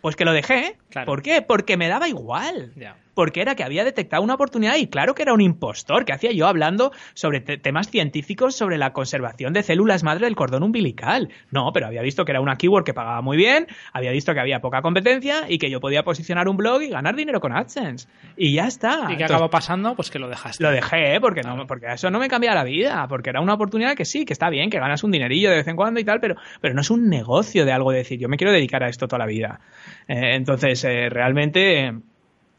Pues que lo dejé. ¿Por qué? Porque me daba igual porque era que había detectado una oportunidad y claro que era un impostor. que hacía yo hablando sobre temas científicos sobre la conservación de células madre del cordón umbilical? No, pero había visto que era una keyword que pagaba muy bien, había visto que había poca competencia y que yo podía posicionar un blog y ganar dinero con AdSense. Y ya está. ¿Y qué acabó pasando? Pues que lo dejaste. Lo dejé, porque, no, porque eso no me cambia la vida, porque era una oportunidad que sí, que está bien, que ganas un dinerillo de vez en cuando y tal, pero, pero no es un negocio de algo de decir, yo me quiero dedicar a esto toda la vida. Eh, entonces, eh, realmente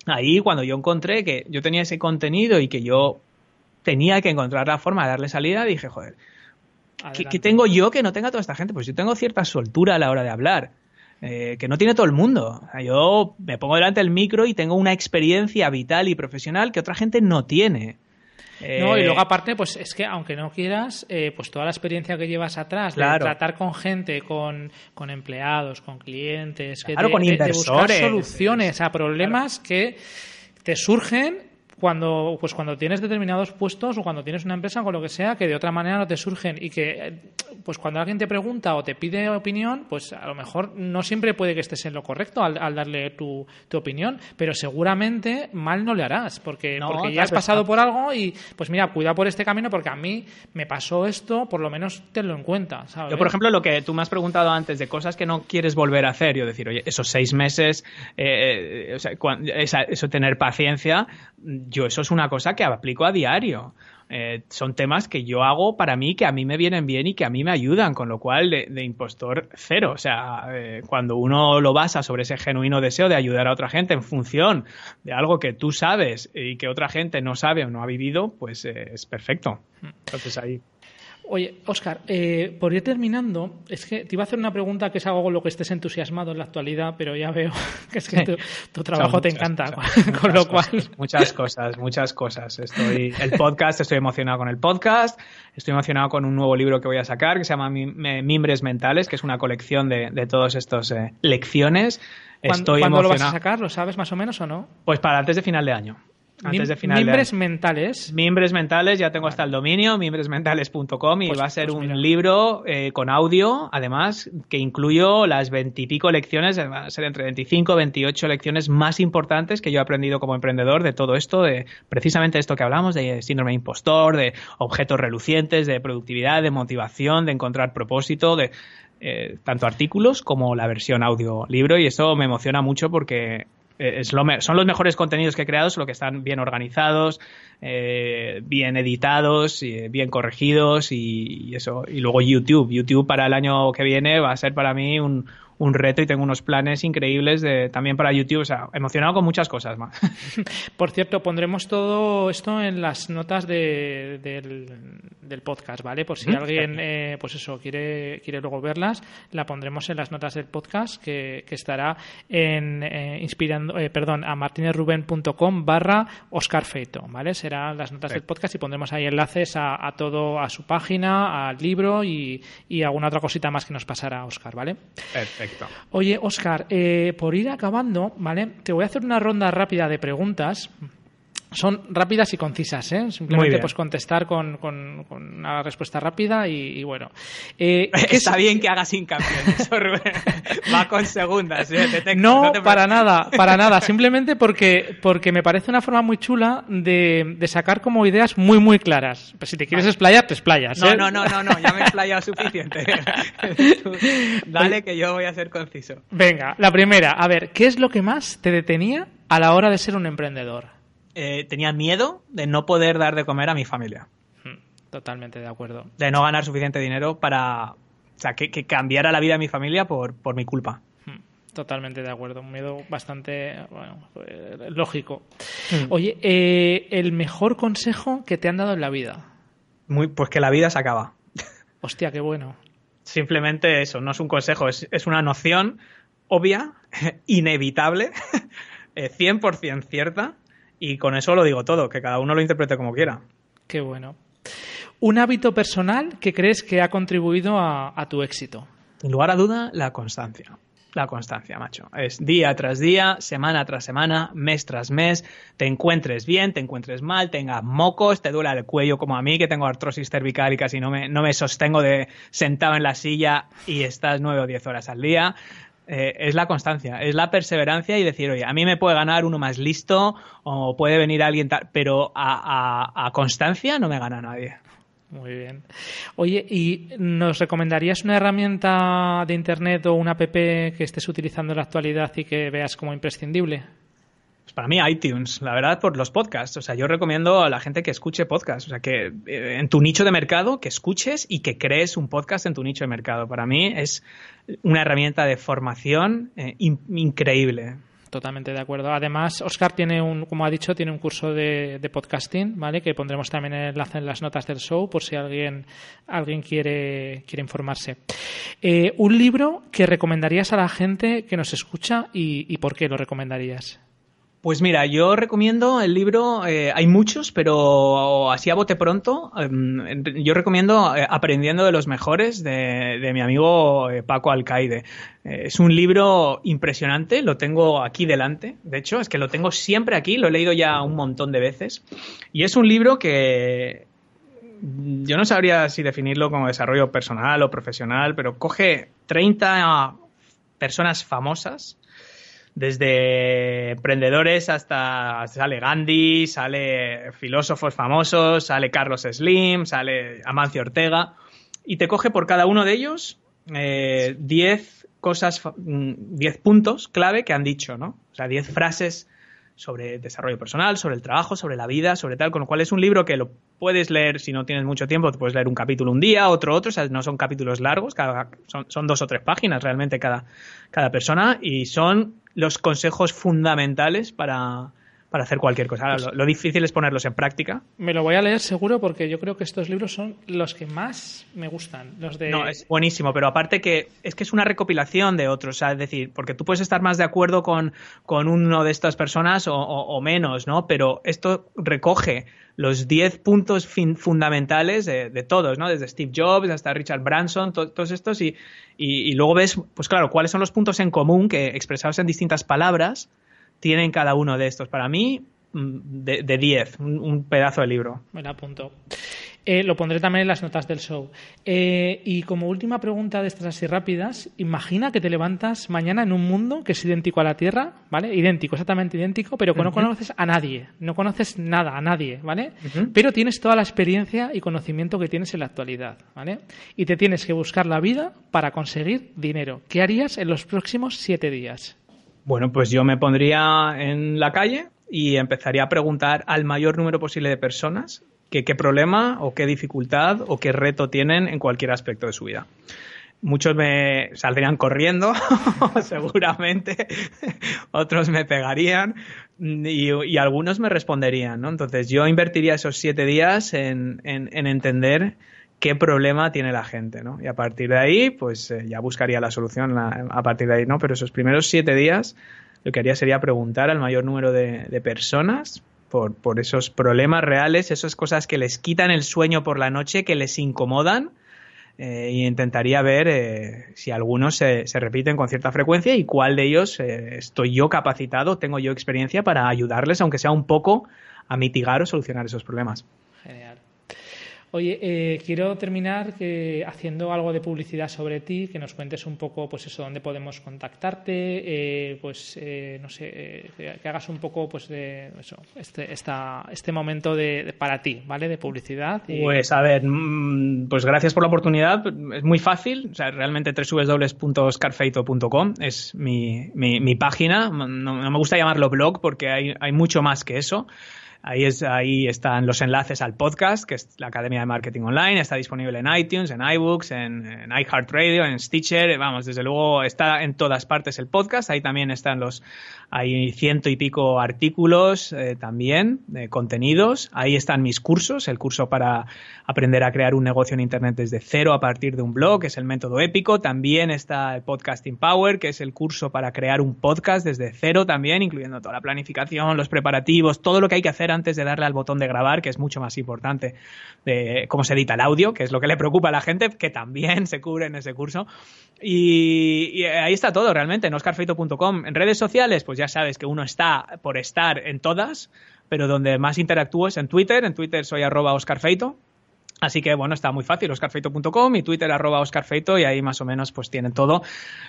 ahí cuando yo encontré que yo tenía ese contenido y que yo tenía que encontrar la forma de darle salida, dije, joder, ¿qué, tengo yo que no tenga toda esta gente? Pues yo tengo cierta soltura a la hora de hablar. Eh, que no tiene todo el mundo. Yo me pongo delante del micro y tengo una experiencia vital y profesional que otra gente no tiene. No, y luego eh, aparte, pues es que aunque no quieras, eh, pues toda la experiencia que llevas atrás de tratar con gente, con, con empleados, con clientes, claro, con inversores. soluciones a problemas que te surgen cuando pues cuando tienes determinados puestos o cuando tienes una empresa con lo que sea que de otra manera no te surgen y que pues cuando alguien te pregunta o te pide opinión pues a lo mejor no siempre puede que estés en lo correcto al, darle tu, tu, opinión pero seguramente mal no le harás porque, porque ya has pasado por algo y pues mira cuida por este camino porque a mí me pasó esto por lo menos tenlo en cuenta yo por ejemplo lo que tú me has preguntado antes de cosas que no quieres volver a hacer yo decir oye esos seis meses eh, eh, o sea, eso tener paciencia yo eso es una cosa que aplico a diario. Eh, son temas que yo hago para mí, que a mí me vienen bien y que a mí me ayudan, con lo cual de, impostor cero. O sea, eh, cuando uno lo basa sobre ese genuino deseo de ayudar a otra gente en función de algo que tú sabes y que otra gente no sabe o no ha vivido, pues eh, es perfecto. Entonces ahí. Oye, Oscar, eh, por ir terminando, es que te iba a hacer una pregunta que es algo con lo que estés entusiasmado en la actualidad, pero ya veo [laughs] que es que [laughs] tu, trabajo te encanta, [laughs] con lo cual... muchas cosas, muchas cosas. Estoy, el podcast, estoy emocionado con el podcast, estoy emocionado con un nuevo libro que voy a sacar que se llama Mimbres Mentales, que es una colección de, de todas estas eh, lecciones. Estoy ¿Cuándo lo vas a sacar? ¿Lo sabes más o menos o no? Pues para antes de final de año antes de final Mimbres mentales. Mimbres mentales, ya tengo hasta el dominio, mimbresmentales.com y pues, va a ser pues un libro eh, con audio, además, que incluyo las veintipico lecciones, van a ser entre 25 y 28 lecciones más importantes que yo he aprendido como emprendedor de todo esto, de precisamente esto que hablamos, de síndrome impostor, de objetos relucientes, de productividad, de motivación, de encontrar propósito, de eh, tanto artículos como la versión audio libro y eso me emociona mucho porque eh, son los mejores contenidos que he creado, solo que están bien organizados, eh, bien editados, y, bien corregidos y, eso. Y luego YouTube. YouTube para el año que viene va a ser para mí un, un reto y tengo unos planes increíbles de, también para YouTube. O sea, emocionado con muchas cosas más. [laughs] Por cierto, pondremos todo esto en las notas del, podcast, ¿vale? Por si alguien, eh, pues eso, quiere, quiere luego verlas, la pondremos en las notas del podcast que, estará en eh, inspirando, eh, perdón, a martinezruben.com barra Oscar Feito, ¿vale? Serán las notas del podcast y pondremos ahí enlaces a, todo, a su página, al libro y, y alguna otra cosita más que nos pasará Oscar, ¿vale? Perfecto. Oye, Oscar, eh, por ir acabando, ¿vale? Te voy a hacer una ronda rápida de preguntas son rápidas y concisas, ¿eh? Simplemente pues contestar con, con, una respuesta rápida y, bueno. Eh, [laughs] Está bien que hagas Rubén. [laughs] Va con segundas, ¿eh? no, para nada, para [laughs] nada. Simplemente porque, porque me parece una forma muy chula de, de sacar como ideas muy, muy claras. Pues si te quieres explayar, te explayas, ¿eh? No, no, no, no, ya me he explayado suficiente. dale que yo voy a ser conciso. Venga, la primera. A ver, ¿qué es lo que más te detenía a la hora de ser un emprendedor? Eh, tenía miedo de no poder dar de comer a mi familia. Hmm, totalmente de acuerdo. De no ganar suficiente dinero para. O sea, que, cambiara la vida de mi familia por, por mi culpa. Hmm, totalmente de acuerdo. Un miedo bastante bueno, eh, lógico. Hmm. Oye, eh, el mejor consejo que te han dado en la vida. Muy, pues que la vida se acaba. [laughs] Hostia, qué bueno. Simplemente eso, no es un consejo, es, es una noción obvia, [laughs] inevitable, [laughs] 100% cierta y con eso lo digo todo, que cada uno lo interprete como quiera. Qué bueno. ¿Un hábito personal que crees que ha contribuido a, tu éxito? Sin lugar a duda, la constancia. La constancia, macho. Es día tras día, semana tras semana, mes tras mes, te encuentres bien, te encuentres mal, tengas mocos, te duela el cuello como a mí, que tengo artrosis cervical y casi no me, no me sostengo de sentado en la silla y estás nueve o diez horas al día. Eh, es la constancia, es la perseverancia y decir, oye, a mí me puede ganar uno más listo o puede venir alguien tal, pero a, constancia no me gana nadie. Muy bien. Oye, ¿y nos recomendarías una herramienta de Internet o una app que estés utilizando en la actualidad y que veas como imprescindible? Para mí iTunes, la verdad, por los podcasts. O sea, yo recomiendo a la gente que escuche podcasts. O sea, que eh, en tu nicho de mercado, que escuches y que crees un podcast en tu nicho de mercado. Para mí es una herramienta de formación eh, increíble. Totalmente de acuerdo. Además, Oscar tiene un, como ha dicho, tiene un curso de, podcasting, ¿vale? Que pondremos también el enlace en las notas del show por si alguien, alguien quiere, quiere informarse. Eh, un libro que recomendarías a la gente que nos escucha y, y por qué lo recomendarías. Pues mira, yo recomiendo el libro, eh, hay muchos, pero así a bote pronto, em, yo recomiendo eh, Aprendiendo de los Mejores de, mi amigo eh, Paco Alcaide. es un libro impresionante, lo tengo aquí delante, de hecho, es que lo tengo siempre aquí, lo he leído ya un montón de veces, y es un libro que yo no sabría si definirlo como desarrollo personal o profesional, pero coge 30 personas famosas desde emprendedores hasta sale Gandhi, sale filósofos famosos, sale Carlos Slim, sale Amancio Ortega, y te coge por cada uno de ellos 10 eh, cosas, 10 mm, puntos clave que han dicho, ¿no? O sea, 10 frases sobre desarrollo personal, sobre el trabajo, sobre la vida, sobre tal, con lo cual es un libro que lo puedes leer si no tienes mucho tiempo, puedes leer un capítulo un día, otro otro, o sea, no son capítulos largos, cada, son, son dos o tres páginas realmente cada, cada persona y son los consejos fundamentales para, para hacer cualquier cosa. Pues lo, difícil es ponerlos en práctica. Me lo voy a leer seguro porque yo creo que estos libros son los que más me gustan. Los de... No, es buenísimo, pero aparte que es que es una recopilación de otros, es decir, porque tú puedes estar más de acuerdo con, con uno de estas personas o, menos, ¿no? Pero esto recoge los 10 puntos fundamentales de, todos, ¿no? Desde Steve Jobs hasta Richard Branson, todos estos, y, y, y luego ves, pues claro, cuáles son los puntos en común que expresados en distintas palabras tienen cada uno de estos. Para mí, mm, de 10, un, pedazo de libro. Lo apunto. Eh, lo pondré también en las notas del show. Eh, y como última pregunta de estas así rápidas, imagina que te levantas mañana en un mundo que es idéntico a la Tierra, ¿vale? Idéntico, exactamente idéntico, pero que no conoces a nadie, no conoces nada, a nadie, ¿vale? Pero tienes toda la experiencia y conocimiento que tienes en la actualidad, ¿vale? Y te tienes que buscar la vida para conseguir dinero. ¿Qué harías en los próximos siete días? Bueno, pues yo me pondría en la calle y empezaría a preguntar al mayor número posible de personas qué problema o qué dificultad o qué reto tienen en cualquier aspecto de su vida. muchos me saldrían corriendo, [laughs] seguramente, otros me pegarían y, algunos me responderían, ¿no? Entonces yo invertiría esos siete días en, entender qué problema tiene la gente, ¿no? Y a partir de ahí, pues eh, ya buscaría la solución a partir de ahí, ¿no? Pero esos primeros siete días lo que haría sería preguntar al mayor número de, personas por, esos problemas reales, esas cosas que les quitan el sueño por la noche, que les incomodan, eh, y intentaría ver eh, si algunos se, se, repiten con cierta frecuencia y cuál de ellos eh, estoy yo capacitado, tengo yo experiencia para ayudarles, aunque sea un poco, a mitigar o solucionar esos problemas. Oye, eh, quiero terminar que, haciendo algo de publicidad sobre ti, que nos cuentes un poco, pues eso, dónde podemos contactarte, eh, pues eh, no sé, que hagas un poco, pues de eso, este, esta, este momento de, para ti, ¿vale? De publicidad. Pues a ver, mm, pues gracias por la oportunidad. Es muy fácil, o sea, realmente www.scarfeito.com es mi, mi, mi página. No, no, me gusta llamarlo blog porque hay, hay mucho más que eso. Ahí, es, ahí están los enlaces al podcast, que es la Academia de Marketing Online. Está disponible en iTunes, en iBooks, en, iHeartRadio, en Stitcher. Vamos, desde luego está en todas partes el podcast. Ahí también están los, hay ciento y pico artículos eh, también, de contenidos. Ahí están mis cursos, el curso para aprender a crear un negocio en Internet desde cero a partir de un blog, que es el método épico. También está el Podcasting Power, que es el curso para crear un podcast desde cero también, incluyendo toda la planificación, los preparativos, todo lo que hay que hacer antes de darle al botón de grabar, que es mucho más importante de cómo se edita el audio, que es lo que le preocupa a la gente, que también se cubre en ese curso. Y, ahí está todo realmente, en oscarfeito.com. En redes sociales, pues ya sabes que uno está por estar en todas, pero donde más interactúo es en Twitter. En Twitter soy arroba oscarfeito. Así que bueno, está muy fácil, oscarfeito.com y Twitter arroba oscarfeito y ahí más o menos pues tienen todo.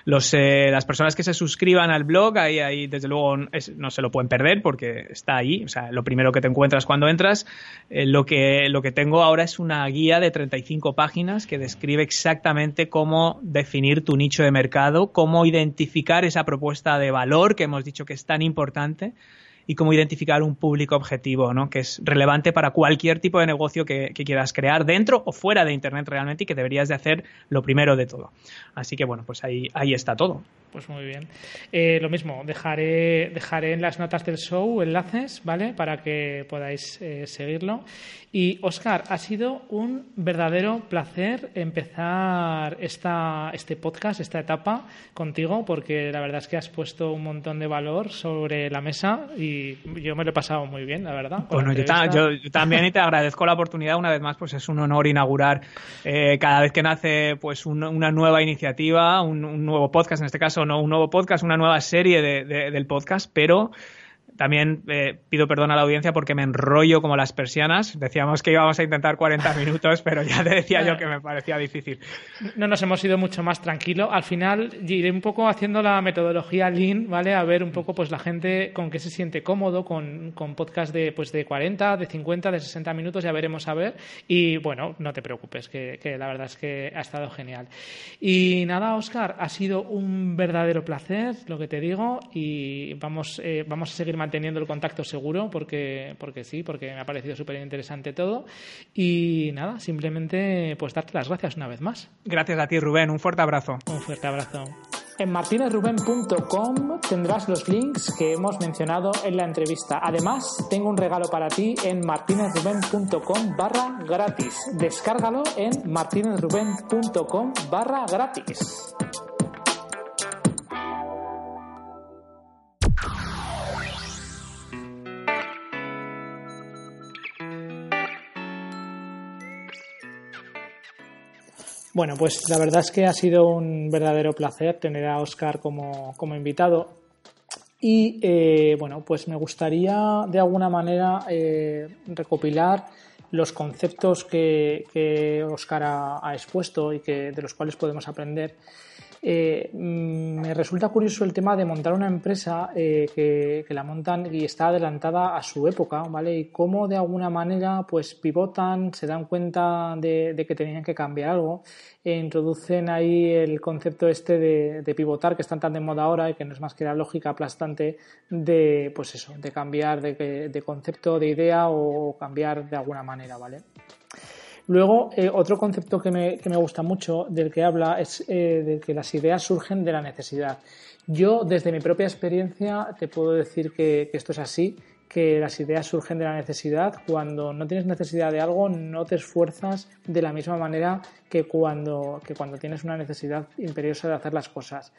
Los, eh, las personas que se suscriban al blog, ahí, ahí desde luego no se lo pueden perder porque está ahí. O sea, lo primero que te encuentras cuando entras. Eh, lo, que, lo que tengo ahora es una guía de 35 páginas que describe exactamente cómo definir tu nicho de mercado, cómo identificar esa propuesta de valor que hemos dicho que es tan importante y cómo identificar un público objetivo, ¿no? Que es relevante para cualquier tipo de negocio que, quieras crear dentro o fuera de Internet realmente y que deberías de hacer lo primero de todo. Así que bueno, pues ahí, ahí está todo. Pues muy bien. Eh, lo mismo, dejaré, dejaré en las notas del show enlaces, ¿vale? Para que podáis eh, seguirlo. Y Oscar, ha sido un verdadero placer empezar esta, este podcast, esta etapa contigo, porque la verdad es que has puesto un montón de valor sobre la mesa y yo me lo he pasado muy bien, la verdad. Bueno, yo, también y te agradezco la oportunidad una vez más, pues es un honor inaugurar eh, cada vez que nace pues una nueva iniciativa, un, nuevo podcast, en este caso no un nuevo podcast, una nueva serie del podcast, pero también eh, pido perdón a la audiencia porque me enrollo como las persianas. Decíamos que íbamos a intentar 40 [laughs] minutos, pero ya te decía yo que me parecía difícil. No nos hemos ido mucho más tranquilo. Al final iré un poco haciendo la metodología Lean, ¿vale? A ver un poco pues la gente con qué se siente cómodo con, con podcast de, pues, de 40, de 50, de 60 minutos, ya veremos a ver. Y bueno, no te preocupes, que, que la verdad es que ha estado genial. Y nada, Oscar, ha sido un verdadero placer, lo que te digo, y vamos, eh, vamos a seguir manteniendo el contacto seguro porque, porque sí, porque me ha parecido súper interesante todo. Y nada, simplemente pues darte las gracias una vez más. Gracias a ti, Rubén. Un fuerte abrazo. Un fuerte abrazo. En martinezruben.com tendrás los links que hemos mencionado en la entrevista. Además, tengo un regalo para ti en martinezruben.com barra gratis. Descárgalo en martinezruben.com barra gratis. Bueno, pues la verdad es que ha sido un verdadero placer tener a Oscar como, invitado. Y eh, bueno, pues me gustaría de alguna manera eh, recopilar los conceptos que, que Oscar ha, expuesto y que, de los cuales podemos aprender eh, mm, me resulta curioso el tema de montar una empresa eh, que, la montan y está adelantada a su época, ¿vale? Y cómo de alguna manera pues pivotan, se dan cuenta de, que tenían que cambiar algo e introducen ahí el concepto este de, pivotar que están tan de moda ahora y que no es más que la lógica aplastante de pues eso, de cambiar de, de concepto, de idea o cambiar de alguna manera, ¿vale? Luego, eh, otro concepto que me, que me, gusta mucho del que habla es eh, de que las ideas surgen de la necesidad. Yo, desde mi propia experiencia, te puedo decir que, que esto es así que las ideas surgen de la necesidad. Cuando no tienes necesidad de algo, no te esfuerzas de la misma manera que cuando, que cuando tienes una necesidad imperiosa de hacer las cosas.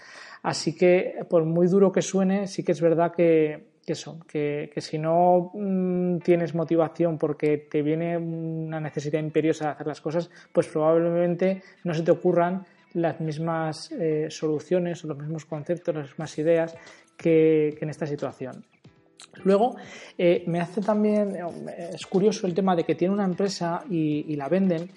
Así que, por muy duro que suene, sí que es verdad que, que que, que si no mmm, tienes motivación porque te viene una necesidad imperiosa de hacer las cosas, pues probablemente no se te ocurran las mismas eh, soluciones los mismos conceptos, las mismas ideas que, que en esta situación. Luego, eh, me hace también, eh, es curioso el tema de que tiene una empresa y la venden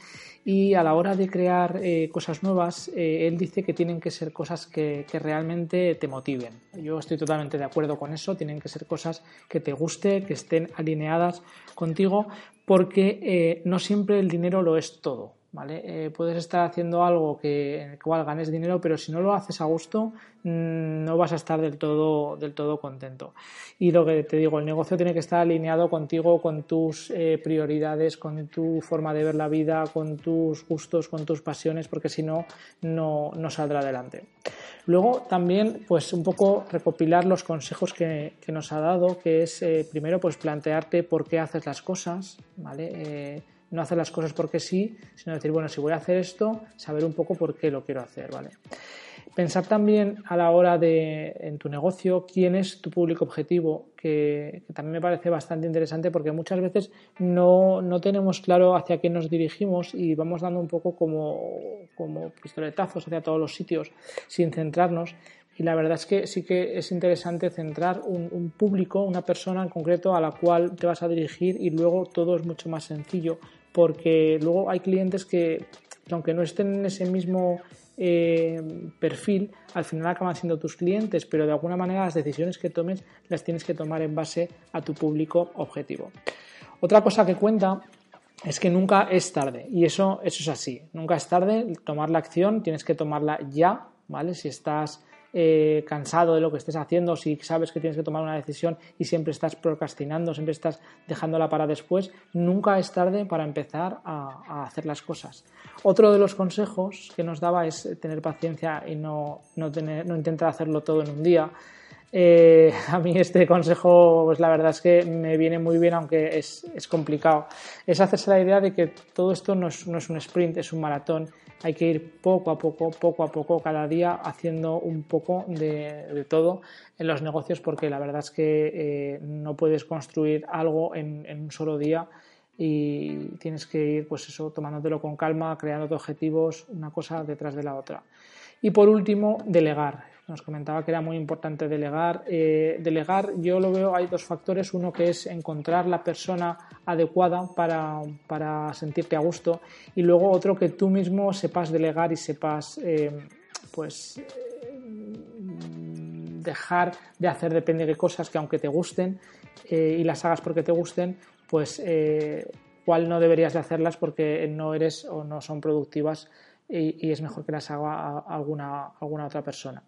y a la hora de crear eh, cosas nuevas, eh, él dice que tienen que ser cosas que, realmente te motiven. Yo estoy totalmente de acuerdo con eso, tienen que ser cosas que te guste, que estén alineadas contigo, porque eh, no siempre el dinero lo es todo. Eh, puedes estar haciendo algo que, en el cual ganes dinero, pero si no lo haces a gusto, mmm, no vas a estar del todo, del todo contento. Y lo que te digo, el negocio tiene que estar alineado contigo, con tus eh, prioridades, con tu forma de ver la vida, con tus gustos, con tus pasiones, porque si no, no, no saldrá adelante. Luego también, pues un poco recopilar los consejos que, que nos ha dado, que es eh, primero, pues plantearte por qué haces las cosas, ¿vale? No hacer las cosas porque sí, sino decir, bueno, si voy a hacer esto, saber un poco por qué lo quiero hacer, ¿vale? Pensar también a la hora de, en tu negocio, quién es tu público objetivo, que, también me parece bastante interesante porque muchas veces no, no, tenemos claro hacia quién nos dirigimos y vamos dando un poco como, como pistoletazos hacia todos los sitios sin centrarnos. Y la verdad es que sí que es interesante centrar un, público, una persona en concreto a la cual te vas a dirigir y luego todo es mucho más sencillo porque luego hay clientes que, aunque no estén en ese mismo eh, perfil, al final acaban siendo tus clientes, pero de alguna manera las decisiones que tomes las tienes que tomar en base a tu público objetivo. Otra cosa que cuenta es que nunca es tarde y eso, eso es así, nunca es tarde tomar la acción, tienes que tomarla ya, ¿vale? Si estás eh, cansado de lo que estés haciendo, si sabes que tienes que tomar una decisión y siempre estás procrastinando, siempre estás dejándola para después, nunca es tarde para empezar a, hacer las cosas. Otro de los consejos que nos daba es tener paciencia y no, no, intentar hacerlo todo en un día. Eh, [laughs] a mí este consejo, pues la verdad es que me viene muy bien, aunque es, es complicado. Es hacerse la idea de que todo esto no es, no es un sprint, es un maratón hay que ir poco a poco, poco a poco, cada día haciendo un poco de, todo en los negocios porque la verdad es que eh, no puedes construir algo en, un solo día y tienes que ir pues eso tomándotelo con calma, creando objetivos una cosa detrás de la otra. Y por último, delegar nos comentaba que era muy importante delegar. Eh, delegar, yo lo veo, hay dos factores. Uno que es encontrar la persona adecuada para, para sentirte a gusto y luego otro que tú mismo sepas delegar y sepas, eh, pues, eh, dejar de hacer depende de cosas que aunque te gusten eh, y las hagas porque te gusten, pues cuál no deberías de hacerlas porque no eres o no son productivas y, es mejor que las haga alguna, alguna otra persona.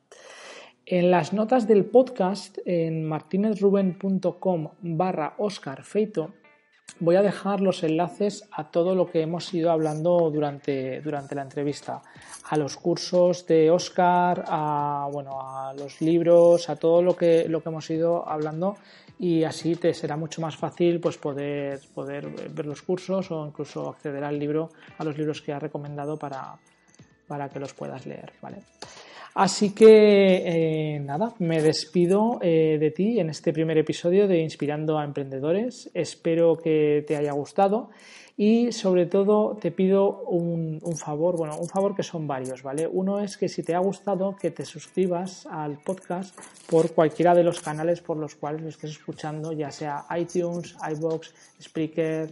En las notas del podcast en martinezruben.com barra Oscar Feito voy a dejar los enlaces a todo lo que hemos ido hablando durante, durante la entrevista, a los cursos de Oscar, a, bueno, a los libros, a todo lo que, lo que hemos ido hablando y así te será mucho más fácil pues poder, poder ver los cursos o incluso acceder al libro, a los libros que ha recomendado para, para que los puedas leer. ¿vale? Así que eh, nada, me despido eh, de ti en este primer episodio de Inspirando a Emprendedores. Espero que te haya gustado y sobre todo te pido un, favor, bueno, un favor que son varios, ¿vale? Uno es que si te ha gustado que te suscribas al podcast por cualquiera de los canales por los cuales lo estés escuchando, ya sea iTunes, iBox, Spreaker,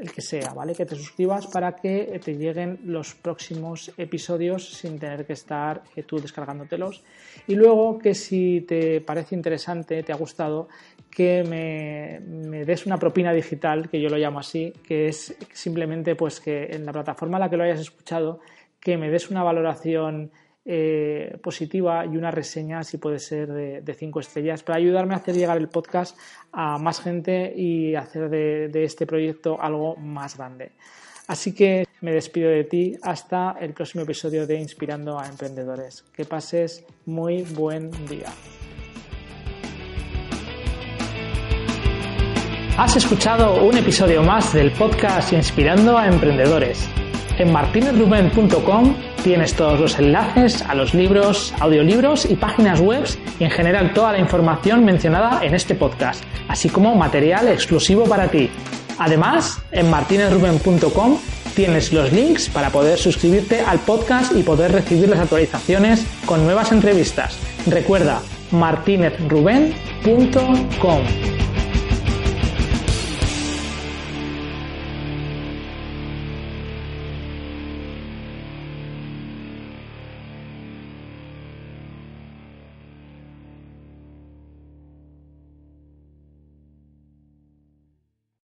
el que sea, ¿vale? Que te suscribas para que te lleguen los próximos episodios sin tener que estar eh, tú descargándotelos. Y luego que si te parece interesante, te ha gustado, que me, des una propina digital, que yo lo llamo así, que es simplemente pues que en la plataforma a la que lo hayas escuchado, que me des una valoración eh, positiva y una reseña, si puede ser de, de, cinco estrellas, para ayudarme a hacer llegar el podcast a más gente y hacer de, de este proyecto algo más grande. Así que me despido de ti hasta el próximo episodio de Inspirando a Emprendedores. Que pases muy buen día. Has escuchado un episodio más del podcast Inspirando a Emprendedores. En martinezruben.com tienes todos los enlaces a los libros, audiolibros y páginas web y en general toda la información mencionada en este podcast, así como material exclusivo para ti. Además, en martinezruben.com tienes los links para poder suscribirte al podcast y poder recibir las actualizaciones con nuevas entrevistas. Recuerda martinezruben.com.